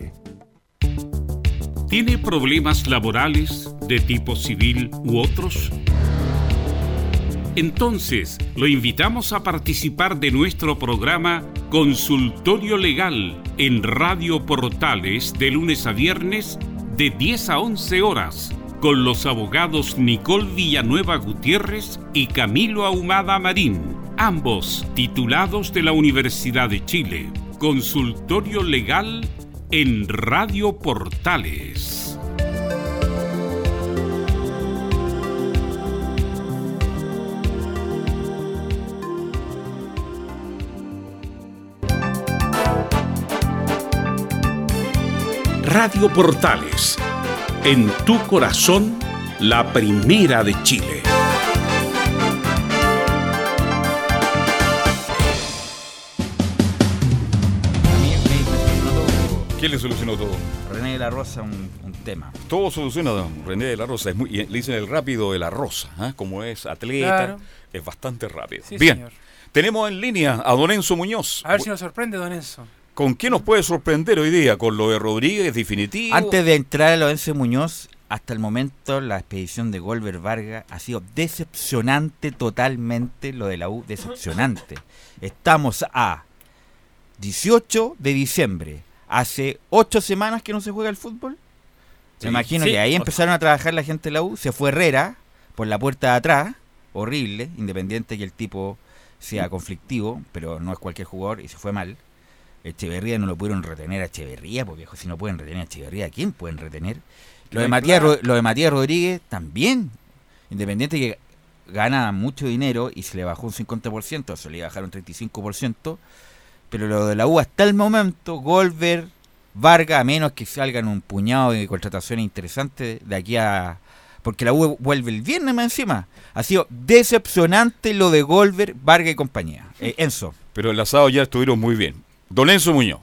Speaker 9: ¿Tiene problemas laborales de tipo civil u otros? Entonces, lo invitamos a participar de nuestro programa Consultorio Legal en Radio Portales de lunes a viernes de 10 a 11 horas con los abogados Nicole Villanueva Gutiérrez y Camilo Ahumada Marín, ambos titulados de la Universidad de Chile. Consultorio Legal en Radio Portales. Radio Portales, en tu corazón, la primera de Chile.
Speaker 1: Le solucionó todo?
Speaker 3: René de la Rosa, un, un tema.
Speaker 1: Todo soluciona don René de la Rosa. Es muy, le dicen el rápido de la Rosa. ¿ah? Como es atleta,
Speaker 8: Claro.
Speaker 1: es bastante rápido.
Speaker 8: Sí,
Speaker 1: Bien,
Speaker 8: señor.
Speaker 1: tenemos en línea a Don Enzo Muñoz.
Speaker 8: A ver si nos sorprende, don Enzo.
Speaker 1: ¿Con qué nos puede sorprender hoy día? ¿Con lo de Rodríguez definitivo?
Speaker 3: Antes de entrar a Lorenzo Muñoz, hasta el momento la expedición de Golver Vargas ha sido decepcionante totalmente, lo de la U, decepcionante. Estamos a 18 de diciembre. Hace ocho semanas que no se juega el fútbol.
Speaker 2: Sí.
Speaker 3: Me imagino
Speaker 2: Sí.
Speaker 3: que ahí empezaron a trabajar la gente de la U. Se fue Herrera por la puerta de atrás. Horrible, independiente que el tipo sea conflictivo, pero no es cualquier jugador y se fue mal. Echeverría no lo pudieron retener a Echeverría, porque si no pueden retener a Echeverría, ¿a quién pueden retener? Lo de. Matías, lo de Matías Rodríguez también. Independiente que gana mucho dinero y se le bajó un 50%, se le bajaron un 35%. Pero lo de la U hasta el momento, Golver, Vargas, a menos que salgan un puñado de contrataciones interesantes de aquí a. Porque la U vuelve el viernes más encima. Ha sido decepcionante lo de Golver, Vargas y compañía. Eh, Enzo.
Speaker 1: Pero el asado ya estuvieron muy bien. Don Enzo Muñoz.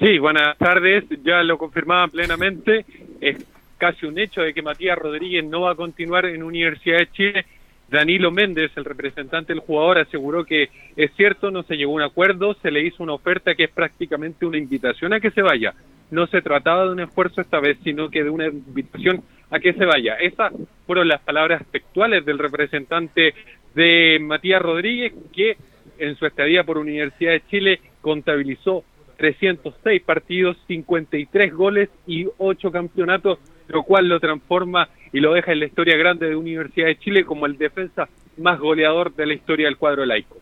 Speaker 13: Sí, buenas tardes. Ya lo confirmaba plenamente. Es casi un hecho de que Matías Rodríguez no va a continuar en Universidad de Chile. Danilo Méndez, el representante del jugador, aseguró que es cierto, no se llegó a un acuerdo, se le hizo una oferta que es prácticamente una invitación a que se vaya. No se trataba de un esfuerzo esta vez, sino que de una invitación a que se vaya. Esas fueron las palabras textuales del representante de Matías Rodríguez, que en su estadía por Universidad de Chile contabilizó 306 partidos, 53 goles y 8 campeonatos, lo cual lo transforma y lo deja en la historia grande de Universidad de Chile como el defensa más goleador de la historia del cuadro laico.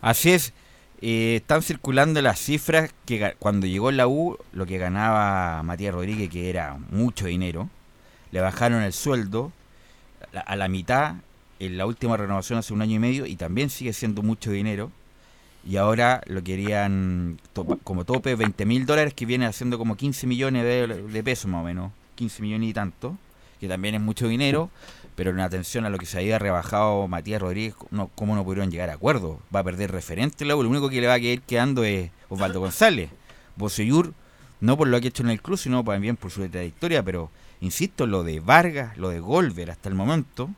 Speaker 3: Así es. Eh, están circulando las cifras que cuando llegó la U, lo que ganaba Matías Rodríguez, que era mucho dinero, le bajaron el sueldo a la, mitad en la última renovación hace un año y medio y también sigue siendo mucho dinero. Y ahora lo querían como tope 20 mil dólares, que viene haciendo como 15 millones de, de pesos más o menos, 15 millones y tanto, que también es mucho dinero, pero en atención a lo que se había rebajado Matías Rodríguez, no, ¿cómo no pudieron llegar a acuerdo? Va a perder referente luego, lo único que le va a ir quedando es Osvaldo González. Bosellur, no por lo que ha hecho en el club, sino también por su trayectoria, pero insisto, lo de Vargas, lo de Golver hasta el momento,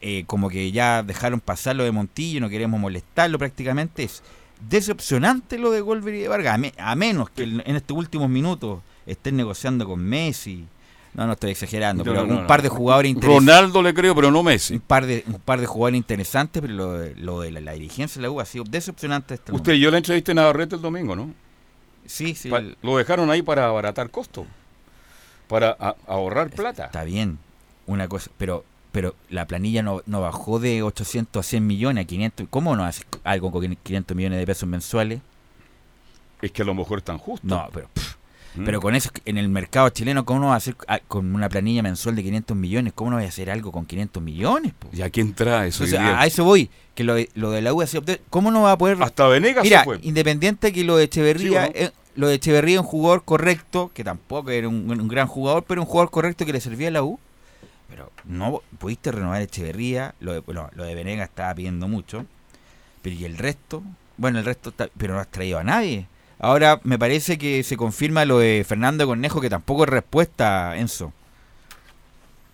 Speaker 3: eh, como que ya dejaron pasar lo de Montillo, no queremos molestarlo prácticamente, es decepcionante lo de Golver y de Vargas, a, me- a menos que en estos últimos minutos estén negociando con Messi. No, no estoy exagerando,
Speaker 1: No,
Speaker 3: pero
Speaker 1: no,
Speaker 3: un par de jugadores interesantes.
Speaker 1: Ronaldo le creo, pero no Messi.
Speaker 3: Un par de, un par de jugadores interesantes, pero lo de, lo de la, la dirigencia de la U ha sido decepcionante. El
Speaker 1: Usted yo la entrevisté en Navarrete el domingo, ¿no?
Speaker 3: Sí, sí.
Speaker 1: Pa- lo dejaron ahí para abaratar costos. Para ahorrar plata.
Speaker 3: Está bien, una cosa, pero pero la planilla no, no bajó de 800 a 100 millones, a 500. ¿Cómo no hace algo con 500 millones de pesos mensuales?
Speaker 1: Es que a lo mejor es tan justo.
Speaker 3: No, pero pff,
Speaker 1: Mm.
Speaker 3: pero con eso en el mercado chileno, ¿cómo no va a hacer ah, con una planilla mensual de 500 millones? ¿Cómo no va a hacer algo con 500 millones? po?
Speaker 1: ¿Y a quién trae eso?
Speaker 3: Entonces, a, a eso voy, que lo de, lo de la U ¿Cómo no va a poder
Speaker 1: Hasta Venegas
Speaker 3: Mira,
Speaker 1: se
Speaker 3: independiente que lo de Echeverría,
Speaker 1: Sí, ¿o no?
Speaker 3: eh, lo de Echeverría es un jugador correcto, que tampoco era un, un gran jugador, pero un jugador correcto que le servía a la U. Pero no pudiste renovar Echeverría, lo de, bueno, lo de Venegas estaba pidiendo mucho. Pero y el resto, bueno, el resto, está- pero no has traído a nadie. Ahora me parece que se confirma lo de Fernando Cornejo, que tampoco es respuesta, Enzo.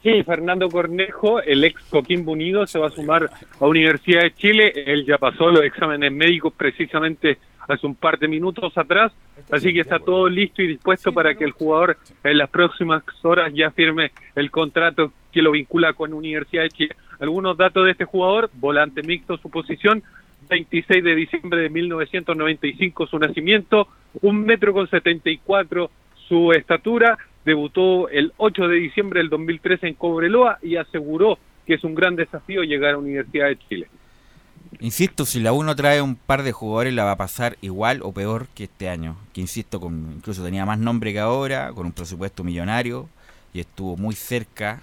Speaker 13: Sí, Fernando Cornejo, el ex Coquimbo Unido, se va a sumar a Universidad de Chile. Él ya pasó los exámenes médicos precisamente hace un par de minutos atrás, así que está todo listo y dispuesto para que el jugador en las próximas horas ya firme el contrato que lo vincula con Universidad de Chile. Algunos datos de este jugador, volante mixto su posición, 26 de diciembre de 1995 su nacimiento, un metro con 74 su estatura, debutó el 8 de diciembre del 2013 en Cobreloa y aseguró que es un gran desafío llegar a Universidad de Chile.
Speaker 3: Insisto, si la U no trae un par de jugadores, la va a pasar igual o peor que este año. Que insisto, con, incluso tenía más nombre que ahora, con un presupuesto millonario y estuvo muy cerca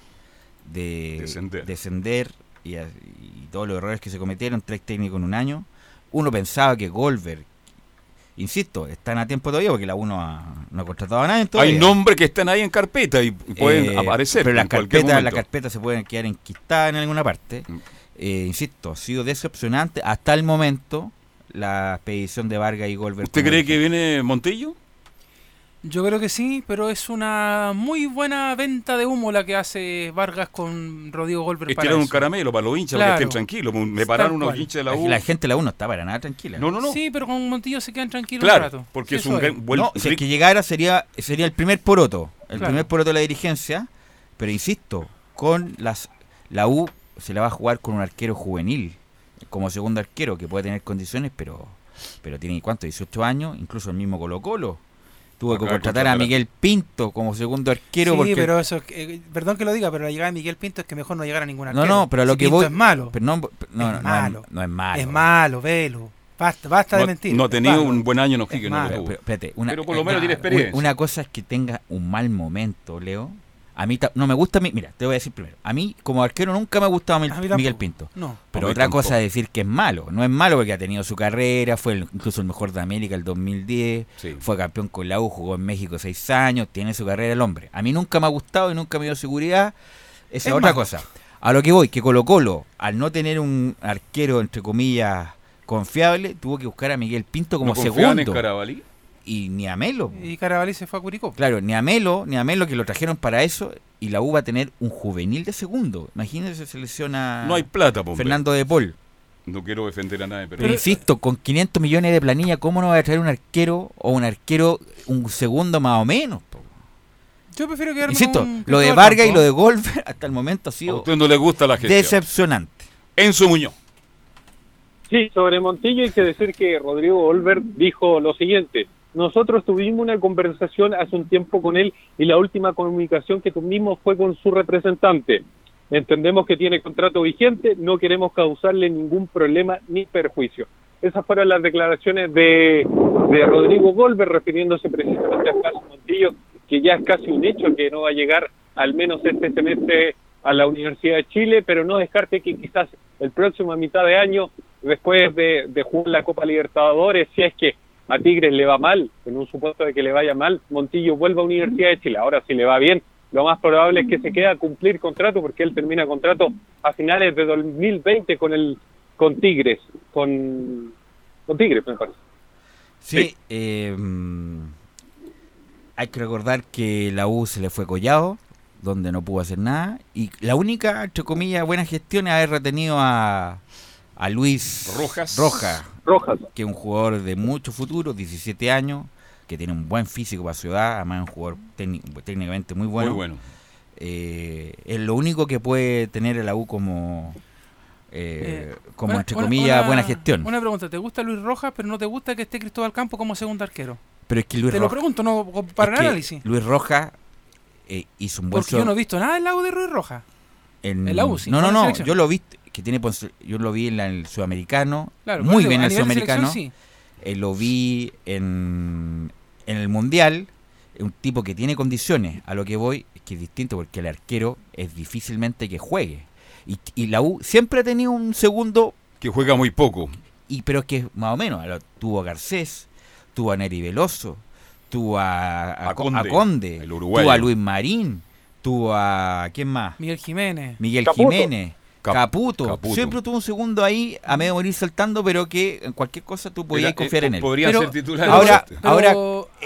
Speaker 3: de
Speaker 1: Descender.
Speaker 3: descender y, y todos los errores que se cometieron, tres técnicos en un año. Uno pensaba que Golver, insisto, están a tiempo todavía porque la U no ha, no ha contratado a nadie todavía.
Speaker 1: Hay nombres que están ahí en carpeta y pueden
Speaker 3: Eh,
Speaker 1: aparecer.
Speaker 3: Pero las carpetas, la carpeta se pueden quedar enquistadas en alguna parte.
Speaker 1: Mm.
Speaker 3: Eh, insisto, ha sido decepcionante hasta el momento la expedición de Vargas y Goldberg.
Speaker 1: ¿Usted cree que viene Montillo?
Speaker 8: Yo creo que sí, pero es una muy buena venta de humo la que hace Vargas con Rodrigo Golver
Speaker 1: Es
Speaker 8: para
Speaker 1: un
Speaker 8: eso.
Speaker 1: caramelo para los hinchas para que estén tranquilos. Me
Speaker 8: Tal
Speaker 1: pararon unos
Speaker 8: cual.
Speaker 1: hinchas de la U.
Speaker 3: la gente de la U no está para nada tranquila.
Speaker 1: No, no, no.
Speaker 8: Sí, pero con Montillo se quedan tranquilos
Speaker 1: Claro,
Speaker 8: un rato.
Speaker 1: porque es un gran- buen-
Speaker 3: No, si es que llegara sería sería el primer poroto, el
Speaker 8: Claro.
Speaker 3: primer poroto de la dirigencia, pero insisto, con las la U se la va a jugar con un arquero juvenil como segundo arquero que puede tener condiciones, pero pero tiene cuánto, 18 años, incluso el mismo Colo Colo. Tuvo que contratar a Miguel Pinto como segundo arquero
Speaker 8: sí,
Speaker 3: porque
Speaker 8: pero eso, eh, perdón que lo diga, pero la llegada de Miguel Pinto es que mejor no llegar a ningún
Speaker 3: No,
Speaker 8: arquero.
Speaker 3: no, pero a lo
Speaker 8: Si
Speaker 3: que
Speaker 8: Pinto
Speaker 3: voy
Speaker 8: es malo.
Speaker 3: pero no, no, no, no
Speaker 8: es
Speaker 3: es-
Speaker 8: malo.
Speaker 3: no es malo.
Speaker 8: Es malo, velo. Basta, basta de
Speaker 1: No-
Speaker 8: mentir.
Speaker 1: no ha tenido un buen año, no,
Speaker 8: Es
Speaker 1: Quique, no.
Speaker 3: Pero, espérate, una,
Speaker 1: Pero por lo
Speaker 3: eh,
Speaker 1: menos tiene
Speaker 3: una-
Speaker 1: experiencia.
Speaker 3: Una cosa es que tenga un mal momento, Leo. A mí no me gusta, mi- mira, te voy a decir primero. A mí como arquero nunca me ha gustado Miguel
Speaker 8: tampoco.
Speaker 3: Pinto.
Speaker 8: No.
Speaker 3: Pero otra
Speaker 1: tampoco.
Speaker 3: cosa es decir que es malo. No es malo porque ha tenido su carrera, fue el- incluso el mejor de América el 2010,
Speaker 1: Sí.
Speaker 3: fue campeón con la U, jugó en México seis años, tiene su carrera el hombre. A mí nunca me ha gustado y nunca me dio seguridad. Esa es otra
Speaker 8: malo.
Speaker 3: cosa. A lo que voy, que Colo Colo, al no tener un arquero, entre comillas, confiable, tuvo que buscar a Miguel Pinto como
Speaker 1: ¿No en
Speaker 3: segundo.
Speaker 1: Carabalí?
Speaker 3: Y ni a Melo.
Speaker 8: Y Carabalí se fue a Curicó.
Speaker 3: Claro, ni a Melo, ni a Melo que lo trajeron para eso y la U va a tener un juvenil de segundo. Imagínense se lesiona
Speaker 1: No hay plata.
Speaker 3: Fernando de Paul.
Speaker 1: No quiero defender a nadie, pero...
Speaker 3: Pero, insisto, con 500 millones de planilla, ¿cómo no va a traer un arquero o un arquero un segundo más o menos? po?
Speaker 8: Yo prefiero quedarme
Speaker 3: Insisto,
Speaker 8: con
Speaker 3: lo de Vargas y lo de Golfer hasta el momento ha
Speaker 1: A
Speaker 3: sido
Speaker 1: usted no le gusta la gestión.
Speaker 3: decepcionante.
Speaker 1: Enzo Muñoz.
Speaker 13: Sí, sobre Montillo hay que decir que Rodrigo Olver dijo lo siguiente. Nosotros tuvimos una conversación hace un tiempo con él y la última comunicación que tuvimos fue con su representante. Entendemos que tiene contrato vigente, no queremos causarle ningún problema ni perjuicio. Esas fueron las declaraciones de, de Rodrigo Golver refiriéndose precisamente al caso Montillo, que ya es casi un hecho que no va a llegar al menos este semestre a la Universidad de Chile, pero no descarte que quizás el próximo a mitad de año, después de, de jugar la Copa Libertadores, si es que a Tigres le va mal, en un supuesto de que le vaya mal, Montillo vuelva a Universidad de Chile. Ahora, si le va bien, lo más probable es que se quede a cumplir contrato, porque él termina contrato a finales de 2020 con el con Tigres, con, con Tigres, me parece.
Speaker 3: Sí, eh, hay que recordar que la U se le fue collado, donde no pudo hacer nada, y la única, entre comillas, buena gestión es haber retenido a, a Luis
Speaker 1: Rojas.
Speaker 3: Roja,
Speaker 13: Rojas,
Speaker 3: que es un jugador de mucho futuro, 17 años, que tiene un buen físico para ciudad, además es un jugador técnic- técnicamente muy bueno.
Speaker 1: Muy bueno.
Speaker 3: Eh, es lo único que puede tener a la U como, eh,
Speaker 8: Eh,
Speaker 3: como entre comillas,
Speaker 8: una-
Speaker 3: buena gestión.
Speaker 8: Una pregunta, ¿te gusta Luis Rojas, pero no te gusta que esté Cristóbal Campo como segundo arquero?
Speaker 3: Pero es que Luis
Speaker 8: te lo
Speaker 3: Rojas-
Speaker 8: pregunto, no para el análisis.
Speaker 3: Luis Rojas eh, hizo un buen
Speaker 8: Porque yo no he visto nada en la U de Luis Rojas.
Speaker 3: en,
Speaker 8: en la U, sí,
Speaker 3: No, no, no. Yo lo vi que tiene pos- yo lo vi en la- el sudamericano,
Speaker 8: Claro,
Speaker 3: muy bien
Speaker 8: a
Speaker 3: en el sudamericano. Eh, lo vi en, en el mundial, un tipo que tiene condiciones. A lo que voy es que es distinto porque el arquero es difícilmente que juegue. Y, y la U siempre ha tenido un segundo
Speaker 1: Que juega muy poco.
Speaker 3: y pero es que más o menos lo- tuvo a Garcés, tuvo a Neri Veloso, tuvo a, a,
Speaker 1: A
Speaker 3: Co-
Speaker 1: Conde,
Speaker 3: a Conde,
Speaker 1: el uruguayo.
Speaker 3: tuvo a Luis Marín, tuvo a ¿quién más?
Speaker 8: Miguel Jiménez.
Speaker 3: Miguel
Speaker 8: Caputo.
Speaker 3: Jiménez,
Speaker 1: Cap-
Speaker 3: Caputo.
Speaker 1: Caputo.
Speaker 3: Siempre tuvo un segundo ahí a medio morir saltando, pero que en cualquier cosa tú podías
Speaker 1: Era-
Speaker 3: confiar
Speaker 1: eh,
Speaker 3: en él.
Speaker 1: podrían
Speaker 3: Pero-
Speaker 1: ser titulares.
Speaker 3: Ahora,
Speaker 1: Pero-
Speaker 3: ahora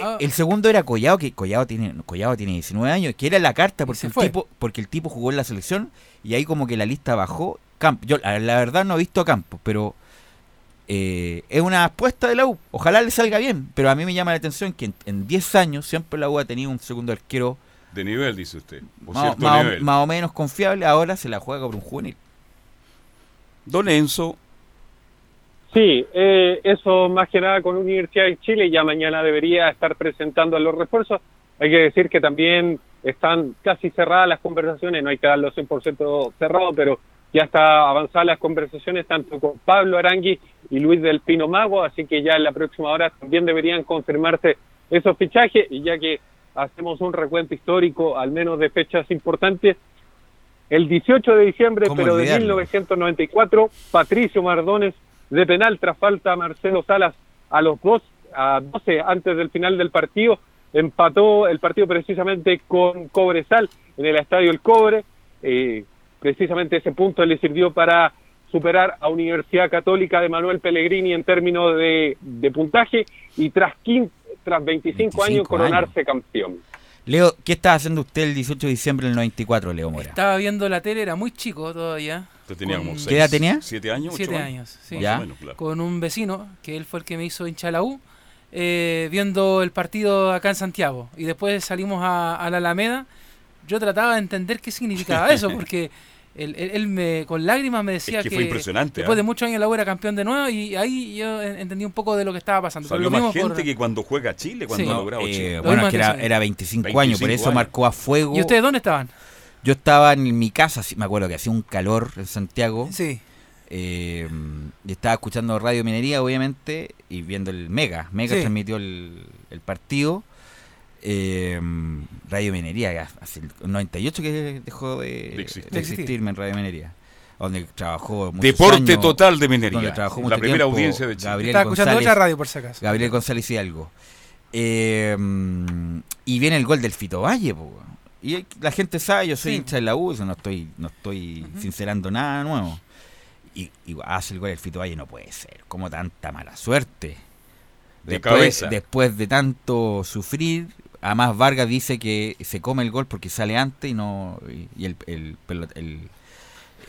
Speaker 8: ah.
Speaker 3: eh, el segundo era Collado, que Collado tiene, Collado tiene 19 años, que era la carta porque el
Speaker 8: fue.
Speaker 3: tipo, porque el tipo jugó en la selección y ahí como que la lista bajó. Camp, yo la, la verdad no he visto a Campos, pero eh, es una apuesta de la U. Ojalá le salga bien, pero a mí me llama la atención que en, en 10 años siempre la U ha tenido un segundo arquero
Speaker 1: De nivel, dice usted.
Speaker 3: Más,
Speaker 1: cierto
Speaker 3: más o-
Speaker 1: nivel.
Speaker 3: más o menos confiable, ahora se la juega por un juvenil.
Speaker 1: Don Enzo,
Speaker 13: Sí, eh, eso más que nada con Universidad de Chile, ya mañana debería estar presentando los refuerzos. Hay que decir que también están casi cerradas las conversaciones, no hay que darlo 100% cerrado, pero ya está avanzadas las conversaciones tanto con Pablo Arangui y Luis del Pino Mago, así que ya en la próxima hora también deberían confirmarse esos fichajes y ya que hacemos un recuento histórico, al menos de fechas importantes, el 18 de diciembre,
Speaker 3: ¿Cómo
Speaker 13: pero de
Speaker 3: olvidarlo?
Speaker 13: 1994, Patricio Mardones de penal tras falta a Marcelo Salas a los dos, a 12 antes del final del partido, empató el partido precisamente con Cobresal en el Estadio El Cobre. Eh, precisamente ese punto le sirvió para superar a Universidad Católica de Manuel Pellegrini en términos de, de puntaje y tras, 15 tras 25,
Speaker 3: 25
Speaker 13: años coronarse campeón.
Speaker 3: Leo, ¿qué estaba haciendo usted el 18 de diciembre del 94, Leo Mora?
Speaker 8: Estaba viendo la tele, era muy chico todavía.
Speaker 1: usted tenía
Speaker 8: con-
Speaker 1: como seis,
Speaker 3: ¿Qué edad tenía?
Speaker 1: ¿Siete años? ocho
Speaker 8: Siete años, sí.
Speaker 1: Más
Speaker 3: Ya.
Speaker 1: o menos, claro.
Speaker 8: Con un vecino, que él fue el que me hizo hinchar la U, eh, viendo el partido acá en Santiago. Y después salimos a, a la Alameda. Yo trataba de entender qué significaba eso, porque él, él- él me, con lágrimas me decía
Speaker 1: Es que
Speaker 8: que,
Speaker 1: fue impresionante,
Speaker 8: después
Speaker 1: ¿ah?
Speaker 8: de muchos años la U era campeón de nuevo y ahí yo en- entendí un poco de lo que estaba pasando.
Speaker 1: Salió más gente
Speaker 8: por-
Speaker 1: que cuando juega Chile, cuando
Speaker 8: Sí. No,
Speaker 1: logrado
Speaker 3: Eh,
Speaker 1: Chile.
Speaker 3: bueno, es que era, era 25, años, por
Speaker 1: 25
Speaker 3: eso
Speaker 1: años.
Speaker 3: marcó a fuego.
Speaker 8: ¿Y ustedes dónde estaban?
Speaker 3: Yo estaba en mi casa, me acuerdo que hacía un calor en Santiago.
Speaker 8: Sí.
Speaker 3: eh, y estaba escuchando Radio Minería, obviamente, y viendo el Mega. Mega
Speaker 8: Sí.
Speaker 3: transmitió el, el partido. Eh, Radio Minería, hace el 98 que dejó de,
Speaker 1: De existir.
Speaker 3: de existirme en Radio Minería. Donde trabajó muchos
Speaker 1: Deporte
Speaker 3: años,
Speaker 1: total de Minería.
Speaker 3: donde trabajó
Speaker 1: La primera
Speaker 3: tiempo
Speaker 1: audiencia de Chile.
Speaker 3: Gabriel
Speaker 8: Estaba escuchando otra radio por si acaso.
Speaker 3: Gabriel González Hidalgo. Eh, mm, y viene el gol del Fito Valle, po. Y la gente sabe, yo soy
Speaker 8: Sí.
Speaker 3: hincha de la U, no estoy, no estoy sincerando nada nuevo. Y, y hace el gol del Fito Valle, no puede ser. Como tanta mala suerte.
Speaker 1: De
Speaker 3: Después,
Speaker 1: cabeza.
Speaker 3: después de tanto sufrir, además Vargas dice que se come el gol porque sale antes y no y, el, el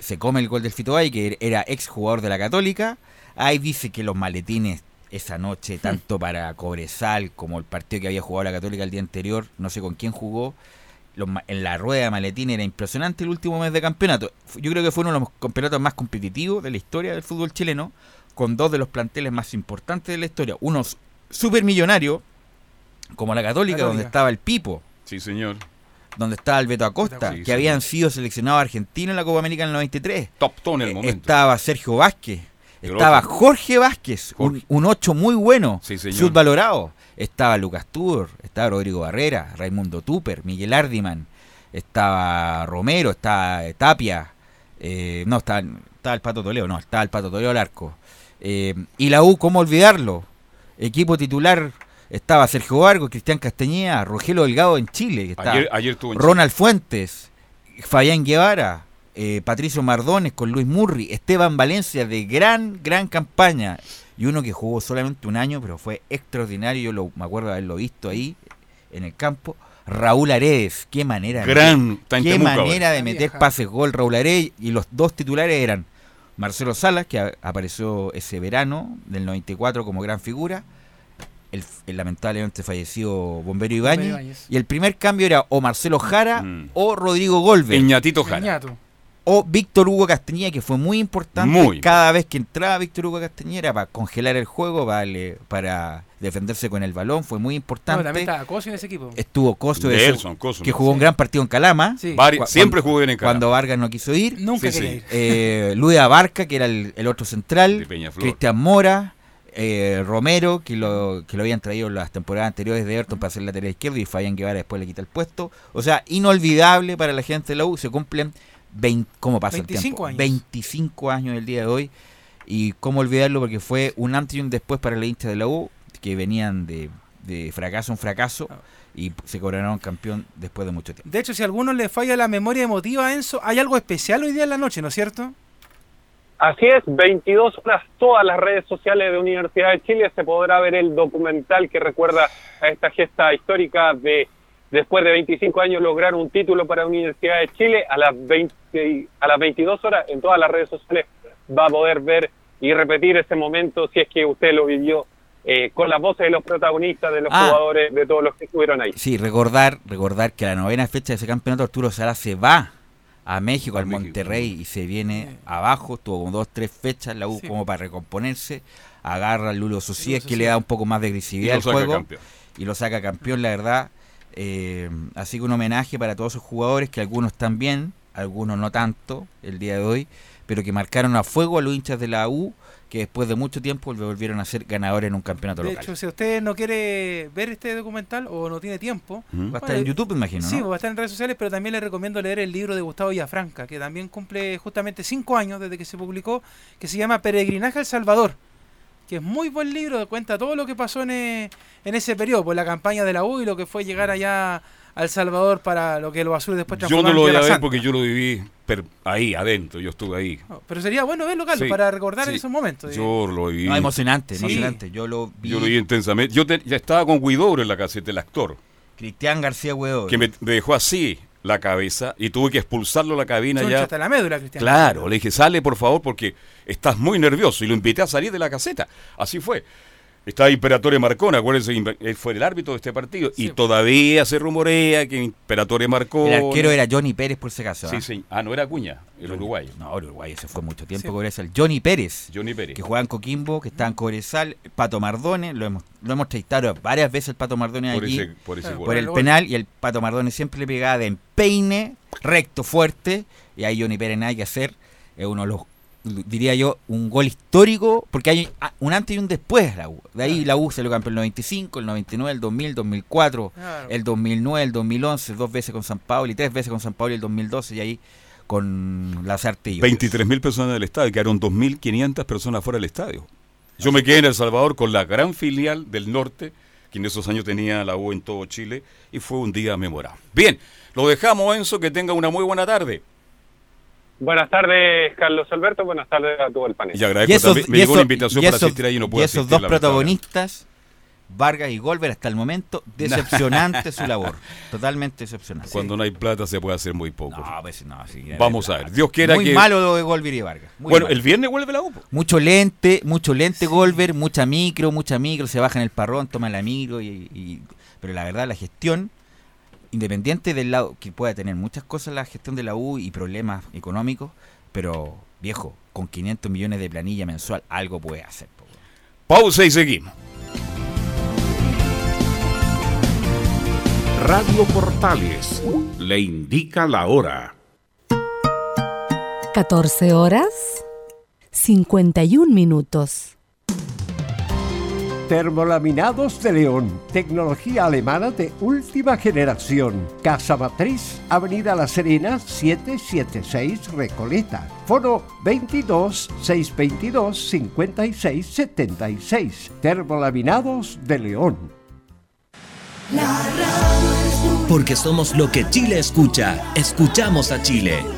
Speaker 3: se come el gol del Fito Valle, que era ex jugador de la Católica. Ahí dice que los maletines esa noche, tanto para Cobresal como el partido que había jugado la Católica el día anterior, no sé con quién jugó, los en la rueda de maletín era impresionante el último mes de campeonato. Yo creo que fue uno de los campeonatos más competitivos de la historia del fútbol chileno, con dos de los planteles más importantes de la historia. Unos supermillonarios, como la Católica,
Speaker 8: Católica.
Speaker 3: donde estaba el Pipo,
Speaker 1: Sí, señor.
Speaker 3: donde estaba el Beto Acosta,
Speaker 1: Sí,
Speaker 3: que habían sido seleccionados argentinos en la Copa América en el 93.
Speaker 1: Top en el
Speaker 3: Eh,
Speaker 1: momento.
Speaker 3: Estaba Sergio Vázquez, Estaba. Jorge Vázquez, un, un 8 muy bueno,
Speaker 1: Sí, señor.
Speaker 3: subvalorado. Estaba Lucas Tudor, estaba Rodrigo Barrera, Raimundo Tupper, Miguel Ardiman, estaba Romero, estaba eh, Tapia, eh, no, estaba, estaba el Pato Toledo, no, estaba el Pato Toledo al arco. Eh, y la U, ¿cómo olvidarlo? Equipo titular estaba Sergio Vargas, Cristian Castañeda, Rogelio Delgado en Chile, que está
Speaker 1: Ayer- ayer estuvo en
Speaker 3: Ronald Fuentes, Fabián Guevara, eh, Patricio Mardones con Luis Murri, Esteban Valencia de gran, gran campaña. Y uno que jugó solamente un año, pero fue extraordinario. Yo lo, me acuerdo de haberlo visto ahí en el campo. Raúl Aredes, qué manera, de
Speaker 1: Gran,
Speaker 3: qué manera de meter pases gol Raúl Aredes. Y los dos titulares eran Marcelo Salas, que a- apareció ese verano del 94 como gran figura. El, el lamentablemente fallecido Bombero Ibáñez. Y el primer cambio era o Marcelo Jara o Rodrigo Golver.
Speaker 1: Iñatito Jara.
Speaker 3: O Víctor Hugo Castañeda, que fue muy importante.
Speaker 1: Muy
Speaker 3: Cada vez que entraba Víctor Hugo Castañeda era para congelar el juego, para, le- para defenderse con el balón. Fue muy
Speaker 8: No,
Speaker 3: importante.
Speaker 8: también estaba Cosi en ese equipo.
Speaker 3: Estuvo Costo, ese-
Speaker 1: Nelson, Coso,
Speaker 3: que jugó un gran partido en Calama.
Speaker 8: Sí.
Speaker 1: Siempre jugó bien en Calama.
Speaker 3: Cuando Vargas no quiso ir.
Speaker 8: Nunca
Speaker 1: Sí,
Speaker 8: quería
Speaker 1: sí.
Speaker 8: ir.
Speaker 3: Eh, Luis Abarca, que era el, el otro central. Cristian Mora. Eh, Romero, que lo, que lo habían traído en las temporadas anteriores de Everton para hacer lateral izquierdo y Fabián Guevara después le quita el puesto. O sea, inolvidable para la gente de la U. Se cumplen 20, ¿cómo pasa el
Speaker 8: 25
Speaker 3: tiempo?
Speaker 8: años.
Speaker 3: 25 años el día de hoy. Y cómo olvidarlo porque fue un antes y un después para la hincha de la U, que venían de, de fracaso en fracaso
Speaker 8: Ah.
Speaker 3: y se coronaron campeón después de mucho tiempo.
Speaker 8: De hecho, si a alguno le falla la memoria emotiva, Enzo, hay algo especial hoy día en la noche, ¿no es cierto?
Speaker 13: Así es, 22 horas, todas las redes sociales de Universidad de Chile se podrá ver el documental que recuerda a esta gesta histórica de después de 25 años lograr un título para Universidad de Chile a las 20, a las 22 horas en todas las redes sociales va a poder ver y repetir ese momento si es que usted lo vivió eh, con las voces de los protagonistas, de los
Speaker 3: Ah.
Speaker 13: jugadores, de todos los que estuvieron ahí.
Speaker 3: Sí, recordar, recordar que a la novena fecha de ese campeonato Arturo Sala se va a México, al Monterrey, y se viene abajo, tuvo como dos, tres fechas la U
Speaker 8: Sí.
Speaker 3: como para recomponerse, agarra al Lulo Socias, que le da un poco más de agresividad
Speaker 1: Y
Speaker 3: al
Speaker 1: lo saca
Speaker 3: juego,
Speaker 1: campeón.
Speaker 3: y lo saca campeón, la verdad. Eh, así que un homenaje para todos esos jugadores, que algunos están bien, algunos no tanto, el día de hoy, pero que marcaron a fuego a los hinchas de la U, que después de mucho tiempo volvieron a ser ganadores en un campeonato
Speaker 8: De
Speaker 3: local.
Speaker 8: hecho, si usted no quiere ver este documental o no tiene tiempo,
Speaker 3: Va a estar en YouTube, imagino,
Speaker 8: Sí,
Speaker 3: ¿no?
Speaker 8: va a estar en redes sociales, pero también le recomiendo leer el libro de Gustavo Villafranca, que también cumple justamente cinco años desde que se publicó, que se llama Peregrinaje al Salvador, que es muy buen libro, cuenta todo lo que pasó en, eh, en ese periodo, por la campaña de la U y lo que fue llegar allá al Salvador para lo que los azules después
Speaker 1: Yo no lo voy a ver
Speaker 8: Santa.
Speaker 1: porque yo lo viví per- ahí, adentro. Yo estuve ahí.
Speaker 8: No, Pero sería bueno verlo, Carlos,
Speaker 1: Sí,
Speaker 8: para recordar
Speaker 1: sí.
Speaker 8: esos momentos.
Speaker 1: Yo lo viví.
Speaker 3: No, emocionante,
Speaker 8: Sí.
Speaker 3: emocionante. Yo lo vi.
Speaker 1: Yo lo vi intensamente. Yo te- ya estaba con Guidobro en la caseta, el actor,
Speaker 3: Cristian García Huevo.
Speaker 1: que me, me dejó así la cabeza y tuve que expulsarlo a la cabina
Speaker 8: Son
Speaker 1: ya.
Speaker 8: hasta la médula, Cristian.
Speaker 1: Claro, le dije, sale por favor porque estás muy nervioso. Y lo invité a salir de la caseta. Así fue. Está Imperatore Marcona, acuérdense, él fue el árbitro de este partido. Y todavía se rumorea que Imperatore Marcona.
Speaker 3: El arquero era Johnny Pérez, por si acaso.
Speaker 1: Sí,
Speaker 3: ¿ah?
Speaker 1: sí. Ah, no era Acuña, el uruguayo.
Speaker 3: No, el uruguayo se fue mucho tiempo
Speaker 1: Sí.
Speaker 3: Cobresal. Johnny Pérez,
Speaker 1: Johnny Pérez.
Speaker 3: que jugaba en Coquimbo, que estaba en Cobresal. Pato Mardones, lo hemos, lo hemos traitado varias veces el Pato Mardones
Speaker 1: Por ese- por ese gol.
Speaker 3: por el
Speaker 1: Por el
Speaker 3: penal. Y el Pato Mardones siempre le pegaba de empeine, recto, fuerte. Y ahí Johnny Pérez nada que hacer. Es uno de los, diría yo, un gol histórico. Porque hay ah, un antes y un después la U. De ahí la U salió campeón el 95, el 99, el 2000, el 2004.
Speaker 8: Claro.
Speaker 3: el 2009, el 2011, dos veces con San Pablo y tres veces con San Pablo y el 2012 y ahí con las Artillo.
Speaker 1: 23.000 personas del estadio, quedaron 2.500 personas fuera del estadio. Yo me quedé en El Salvador con la gran filial del norte, que en esos años tenía la U en todo Chile, y fue un día memorable. Bien, lo dejamos, Enzo, que tenga una muy buena tarde.
Speaker 13: Buenas tardes, Carlos Alberto. Buenas tardes a todo el panel.
Speaker 1: Y agradezco también, me llegó una invitación
Speaker 3: y
Speaker 1: para
Speaker 3: esos-
Speaker 1: asistir ahí y no pude
Speaker 3: y esos
Speaker 1: asistir,
Speaker 3: dos protagonistas, Vargas y Golver, hasta el momento, decepcionante su labor. Totalmente decepcionante.
Speaker 1: Cuando no hay plata se puede hacer muy poco.
Speaker 3: No, pues, no, sí,
Speaker 1: Vamos a ver, Dios quiera
Speaker 3: Muy
Speaker 1: que...
Speaker 3: malo lo de Golver y Vargas. muy
Speaker 1: bueno,
Speaker 3: malo.
Speaker 1: el viernes vuelve la U. po.
Speaker 3: Mucho lente, mucho lente Golver, mucha micro, mucha micro, se baja en el parrón, toma la micro, y, y- pero la verdad la gestión, independiente del lado, que pueda tener muchas cosas la gestión de la U y problemas económicos, pero viejo, con 500 millones de planilla mensual algo puede hacer.
Speaker 1: Pausa y seguimos.
Speaker 9: Radio Portales le indica la hora.
Speaker 10: 14 horas 51 minutos.
Speaker 11: Termolaminados de León, tecnología alemana de última generación. Casa Matriz, Avenida La Serena, 776 Recoleta. Foro 22 622 56 76. Termolaminados de León.
Speaker 12: Porque somos lo que Chile escucha. Escuchamos a Chile.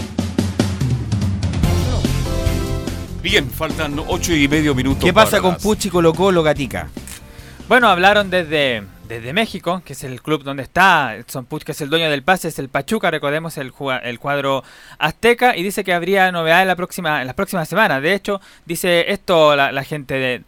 Speaker 1: Bien, faltan ocho y medio minutos.
Speaker 3: ¿Qué pasa
Speaker 1: para
Speaker 3: con
Speaker 1: las-
Speaker 3: Puchi Colo Colo Gatica?
Speaker 2: Bueno, hablaron desde, desde México, que es el club donde está Edson Puch, que es el dueño del pase, es el Pachuca, recordemos el, juga- el cuadro azteca, y dice que habría novedades en, la próxima, en las próximas semanas. De hecho, dice esto la, la gente de,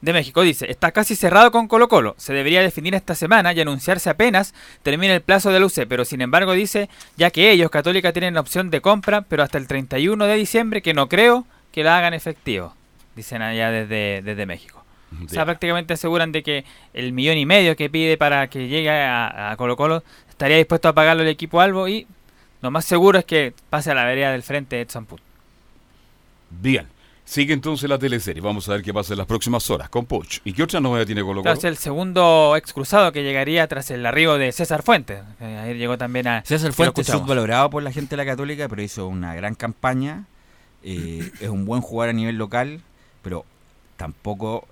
Speaker 2: de México, dice, está casi cerrado con Colo Colo, se debería definir esta semana y anunciarse apenas termine el plazo del UC, pero sin embargo dice, ya que ellos, Católica, tienen opción de compra, pero hasta el 31 de diciembre, que no creo que la hagan efectivo, dicen allá desde, desde México. O sea, prácticamente aseguran de que el millón y medio que pide para que llegue a, a Colo Colo estaría dispuesto a pagarlo el equipo Albo y lo más seguro es que pase a la vereda del frente Edson Put.
Speaker 1: Bien. Sigue entonces la teleserie. Vamos a ver qué pasa en las próximas horas con Poch. ¿Y qué otra novedad tiene Colo
Speaker 2: Claro,
Speaker 1: Colo?
Speaker 2: es el segundo ex cruzado que llegaría tras el arribo de César Fuentes. que Ayer llegó también a...
Speaker 3: César Fuentes subvalorado por la gente de la Católica, pero hizo una gran campaña. Eh, es un buen jugador a nivel local, pero tampoco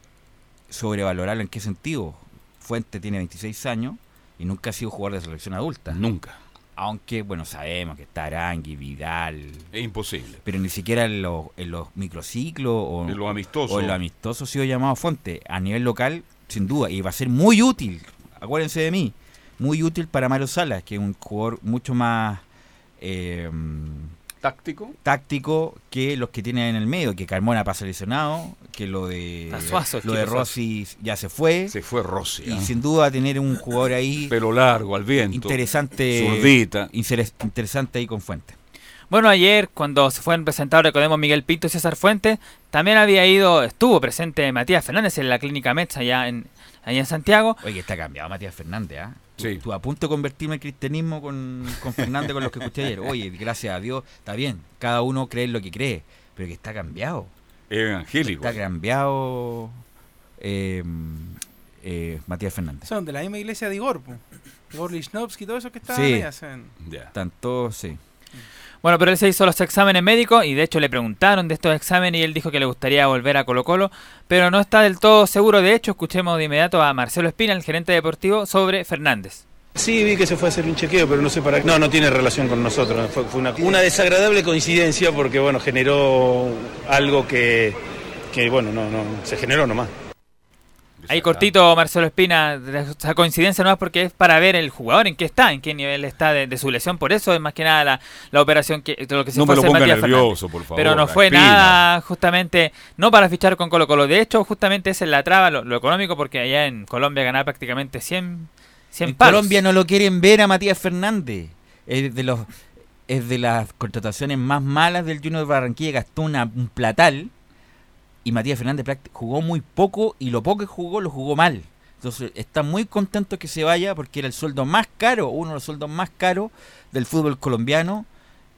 Speaker 3: sobrevalorarlo en qué sentido. Fuente tiene 26 años y nunca ha sido jugador de selección adulta.
Speaker 1: Nunca.
Speaker 3: Aunque, bueno, sabemos que está Arangui, Vidal.
Speaker 1: Es imposible.
Speaker 3: Pero ni siquiera en los, en los microciclos o
Speaker 1: En los amistosos.
Speaker 3: o en los amistosos ha sido llamado Fuente. A nivel local, sin duda. Y va a ser muy útil. Acuérdense de mí. Muy útil para Mario Salas, que es un jugador mucho más eh,
Speaker 1: ¿Táctico?
Speaker 3: táctico que los que tienen en el medio. Que Carmona pasa lesionado, que lo de,
Speaker 2: suazo
Speaker 3: lo de Rossi ya se fue.
Speaker 1: Se fue Rossi.
Speaker 3: Y
Speaker 1: ¿ah?
Speaker 3: sin duda tener un jugador ahí
Speaker 1: Pelo largo, al viento.
Speaker 3: interesante.
Speaker 1: Zurdita.
Speaker 3: interes- interesante ahí con Fuente.
Speaker 2: Bueno, ayer cuando se fueron presentados, recordemos Miguel Pinto y César Fuentes, también había ido, estuvo presente Matías Fernández en la clínica Metz allá en, allá en Santiago.
Speaker 3: Oye, que está cambiado Matías Fernández, ¿ah?
Speaker 1: Sí.
Speaker 3: Tú a punto de convertirme en cristianismo con, con Fernández, con los que escuché ayer. Oye, gracias a Dios, está bien. Cada uno cree en lo que cree, pero que está cambiado.
Speaker 1: Evangélico.
Speaker 3: Está cambiado eh, eh, Matías Fernández.
Speaker 8: Son de la misma iglesia de Igor, po. Igor Lichnowsky y todo eso que está
Speaker 3: Sí.
Speaker 8: ahí hacen.
Speaker 1: Ya.
Speaker 3: Tanto, sí.
Speaker 2: Bueno, pero él se hizo los exámenes médicos y de hecho le preguntaron de estos exámenes y él dijo que le gustaría volver a Colo Colo, pero no está del todo seguro. De hecho, escuchemos de inmediato a Marcelo Espina, el gerente deportivo, sobre Fernández.
Speaker 14: Sí, vi que se fue a hacer un chequeo, pero no sé para qué. No, no tiene relación con nosotros. Fue, fue una, una desagradable coincidencia porque, bueno, generó algo que, que bueno, no, no, se generó nomás.
Speaker 2: Ahí cortito, Marcelo Espina, esa coincidencia no es porque es para ver el jugador en qué está, en qué nivel está de, su lesión, por eso es más que nada la, la operación que lo que se
Speaker 1: no
Speaker 2: fue
Speaker 1: me lo ponga nervioso, por favor.
Speaker 2: Pero no fue
Speaker 1: Espina.
Speaker 2: nada justamente, no para fichar con Colo Colo, de hecho justamente esa es la traba, lo, lo económico, porque allá en Colombia ganaba prácticamente 100, 100
Speaker 3: En
Speaker 2: palos.
Speaker 3: Colombia no lo quieren ver a Matías Fernández. Es de los es de las contrataciones más malas del Junior de Barranquilla, gastó una- un platal y Matías Fernández jugó muy poco y lo poco que jugó lo jugó mal. Entonces está muy contento que se vaya porque era el sueldo más caro, uno de los sueldos más caros del fútbol colombiano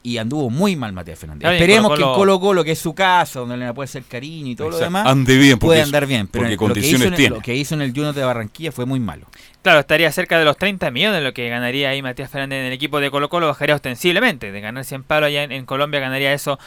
Speaker 3: y anduvo muy mal Matías Fernández.
Speaker 1: Bien,
Speaker 3: Esperemos que en Colo Colo, que es su casa, donde le puede hacer cariño y todo lo demás,
Speaker 1: Ande bien, porque
Speaker 3: puede andar bien. Pero
Speaker 1: porque
Speaker 3: lo que, hizo
Speaker 1: condiciones
Speaker 3: en,
Speaker 1: tiene.
Speaker 3: lo que hizo en el Junior de Barranquilla fue muy malo.
Speaker 2: Claro, estaría cerca de los 30 millones lo que ganaría ahí Matías Fernández en el equipo de Colo Colo, bajaría ostensiblemente, de ganar 100 palos allá en, Colombia ganaría eso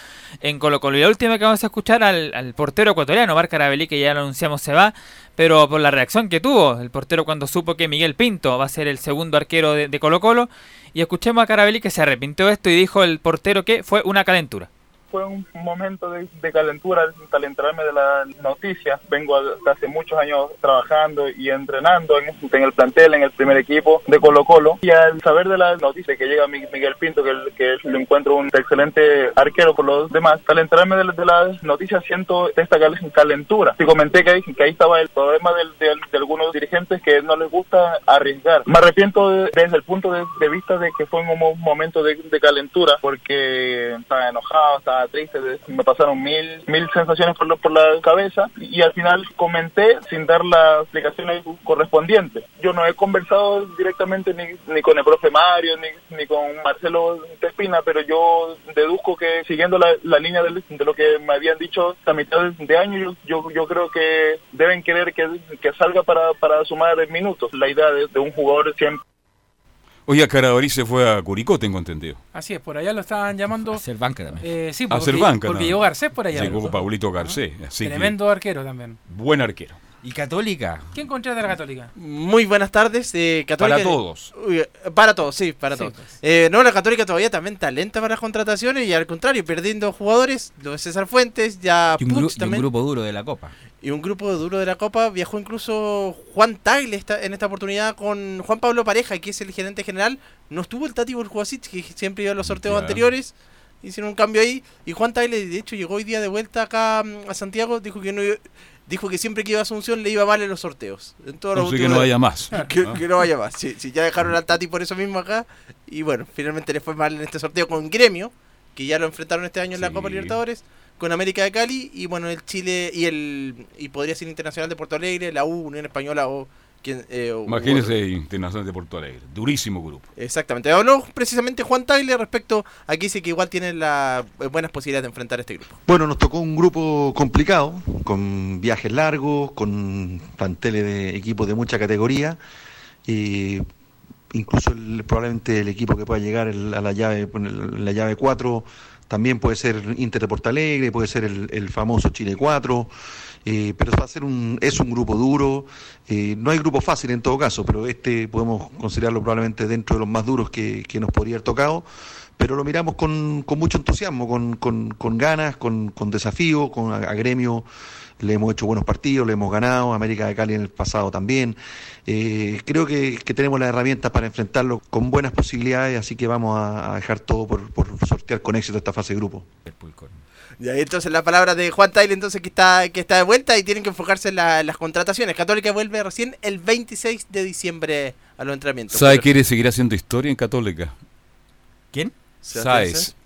Speaker 2: en Colo Colo. Y la última que vamos a escuchar al, al portero ecuatoriano, Marc Carabelli, que ya lo anunciamos se va, pero por la reacción que tuvo el portero cuando supo que Miguel Pinto va a ser el segundo arquero de, Colo Colo, y escuchemos a Carabelli que se arrepintió esto y dijo el portero que fue una calentura.
Speaker 15: Fue un momento de, de calentura al enterarme de la noticia. Vengo a- hace muchos años trabajando y entrenando en, en el plantel, en el primer equipo de Colo Colo. Y al saber de la noticia que llega Mi- Miguel Pinto, que, que lo encuentro un excelente arquero por los demás, al enterarme de, de la noticia siento esta cal- calentura. Te comenté que, ahí- que ahí estaba el problema de, algunos dirigentes que no les gusta arriesgar. Me arrepiento de- desde el punto de, de vista de que fue un mo- momento de, de calentura porque estaba enojado, estaba triste, de- me pasaron mil, mil sensaciones por, por la cabeza y al final comenté sin dar las explicaciones correspondientes. Yo no he conversado directamente ni, ni con el profe Mario ni, ni con Marcelo Tespina, pero yo deduzco que siguiendo la, la línea de, lo que me habían dicho a mitad de año, yo, yo, yo creo que deben querer que, que salga para, para sumar minutos. La idea de, de un jugador siempre
Speaker 1: Oye, Carabalí se fue a Curicó, tengo entendido.
Speaker 8: Así es, por allá lo estaban llamando.
Speaker 3: A hacer banca también.
Speaker 8: Eh, sí,
Speaker 1: A
Speaker 8: porque,
Speaker 1: hacer banca.
Speaker 8: porque
Speaker 1: ¿no?
Speaker 8: llegó Garcés por allá.
Speaker 1: Llegó Paulito Garcés. así que-
Speaker 8: Tremendo arquero también.
Speaker 1: buen arquero.
Speaker 3: ¿Y Católica?
Speaker 8: ¿Quién contrata a la Católica?
Speaker 16: Muy buenas tardes. eh, Católica,
Speaker 1: Para todos.
Speaker 16: Uy, para todos, sí, para
Speaker 8: Sí,
Speaker 16: todos.
Speaker 8: pues.
Speaker 16: Eh, no, la Católica todavía también está lenta para las contrataciones y al contrario, perdiendo jugadores. Lo de César Fuentes, ya
Speaker 3: Y un,
Speaker 16: Puch
Speaker 3: gru- y un grupo duro de la Copa.
Speaker 16: Y un grupo duro de la Copa. Viajó incluso Juan Tagle esta- en esta oportunidad con Juan Pablo Pareja, que es el gerente general. No estuvo el Tati Burjuasic, que siempre iba a los sorteos anteriores. Hicieron un cambio ahí. Y Juan Tagle, de hecho, llegó hoy día de vuelta acá mm, a Santiago. Dijo que no iba- dijo que siempre que iba a Asunción le iba mal en los sorteos. En todos los
Speaker 1: Así que no vaya más.
Speaker 16: que,
Speaker 1: ¿no?
Speaker 16: que no vaya más. Sí, sí, ya dejaron al Tati por eso mismo acá. Y bueno, finalmente le fue mal en este sorteo con Gremio, que ya lo enfrentaron este año en la. Copa Libertadores, con América de Cali y bueno, el Chile y el y podría ser Internacional de Porto Alegre, la U, Unión Española o quien eh,
Speaker 1: Imagínese Internacional de Porto Alegre. Durísimo grupo.
Speaker 16: Exactamente. Habló precisamente Juan Tagle respecto a que dice que igual tiene las buenas posibilidades de enfrentar este grupo.
Speaker 17: Bueno, nos tocó un grupo complicado, con viajes largos, con planteles de equipos de mucha categoría, y incluso el- probablemente el equipo que pueda llegar el- a la llave, la llave 4 también puede ser Inter de Porto Alegre, puede ser el, famoso Chile 4, eh, pero va a ser un, es un grupo duro, eh, no hay grupo fácil en todo caso, pero este podemos considerarlo probablemente dentro de los más duros que, que nos podría haber tocado pero lo miramos con, con mucho entusiasmo, con, con, con ganas, con, con desafío, con a, a gremio le hemos hecho buenos partidos, le hemos ganado, América de Cali en el pasado también. Eh, creo que, que tenemos las herramientas para enfrentarlo con buenas posibilidades, así que vamos a, a dejar todo por, por sortear con éxito esta fase de grupo.
Speaker 16: Y ahí entonces la palabra de Juan Tagle entonces que está que está de vuelta y tienen que enfocarse en, la- en las contrataciones. Católica vuelve recién el 26 de diciembre a los entrenamientos.
Speaker 1: ¿Sabe quiere seguir haciendo historia en Católica?
Speaker 3: ¿Quién?
Speaker 1: Sáez.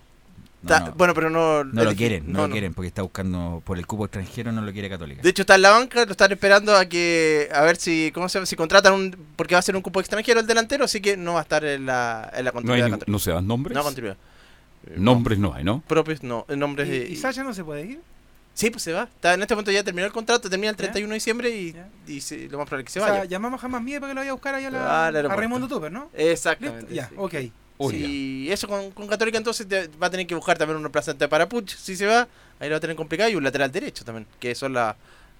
Speaker 16: Está-
Speaker 3: No, no.
Speaker 16: bueno, pero no...
Speaker 3: No lo quieren, no,
Speaker 16: no,
Speaker 3: lo
Speaker 16: no.
Speaker 3: quieren porque está buscando por el cupo extranjero, no lo quiere Católica.
Speaker 16: De hecho está en la banca, lo están esperando a que a ver si cómo se llama, si contratan un porque va a ser un cupo extranjero el delantero, así que no va a estar en la en la
Speaker 1: No, hay
Speaker 16: continuidad.
Speaker 1: no se dan nombres.
Speaker 16: No continuidad.
Speaker 1: Nombres no hay, ¿no?
Speaker 16: Propios no, nombres
Speaker 8: ¿Y,
Speaker 16: de
Speaker 8: y Sasha no se puede ir?
Speaker 16: Sí, pues se va. Está, en este momento ya terminó el contrato, termina el 31 de diciembre y, y se- lo más probable es que se
Speaker 8: o sea,
Speaker 16: vaya.
Speaker 8: llamamos jamás mía para que lo vaya a buscar allá a, la-
Speaker 16: Ah,
Speaker 8: a. Raimundo Tupper, ¿no?
Speaker 16: Exactamente.
Speaker 8: Ya,
Speaker 16: sí.
Speaker 8: Ok.
Speaker 16: Y eso con, con Católica entonces te- va a tener que buscar también un reemplazante para Puch, si se va, ahí lo va a tener complicado y un lateral derecho también, que son la,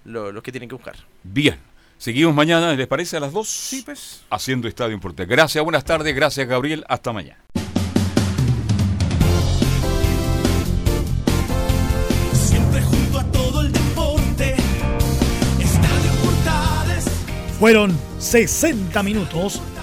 Speaker 16: lo- los que tienen que buscar.
Speaker 1: Bien. Seguimos mañana, ¿les parece a las 2?
Speaker 8: Sí, pues.
Speaker 1: Haciendo Estadio Importe. Gracias, buenas tardes, gracias Gabriel, hasta mañana.
Speaker 18: Siempre junto a todo el deporte. Estadio Portales
Speaker 19: Fueron 60 minutos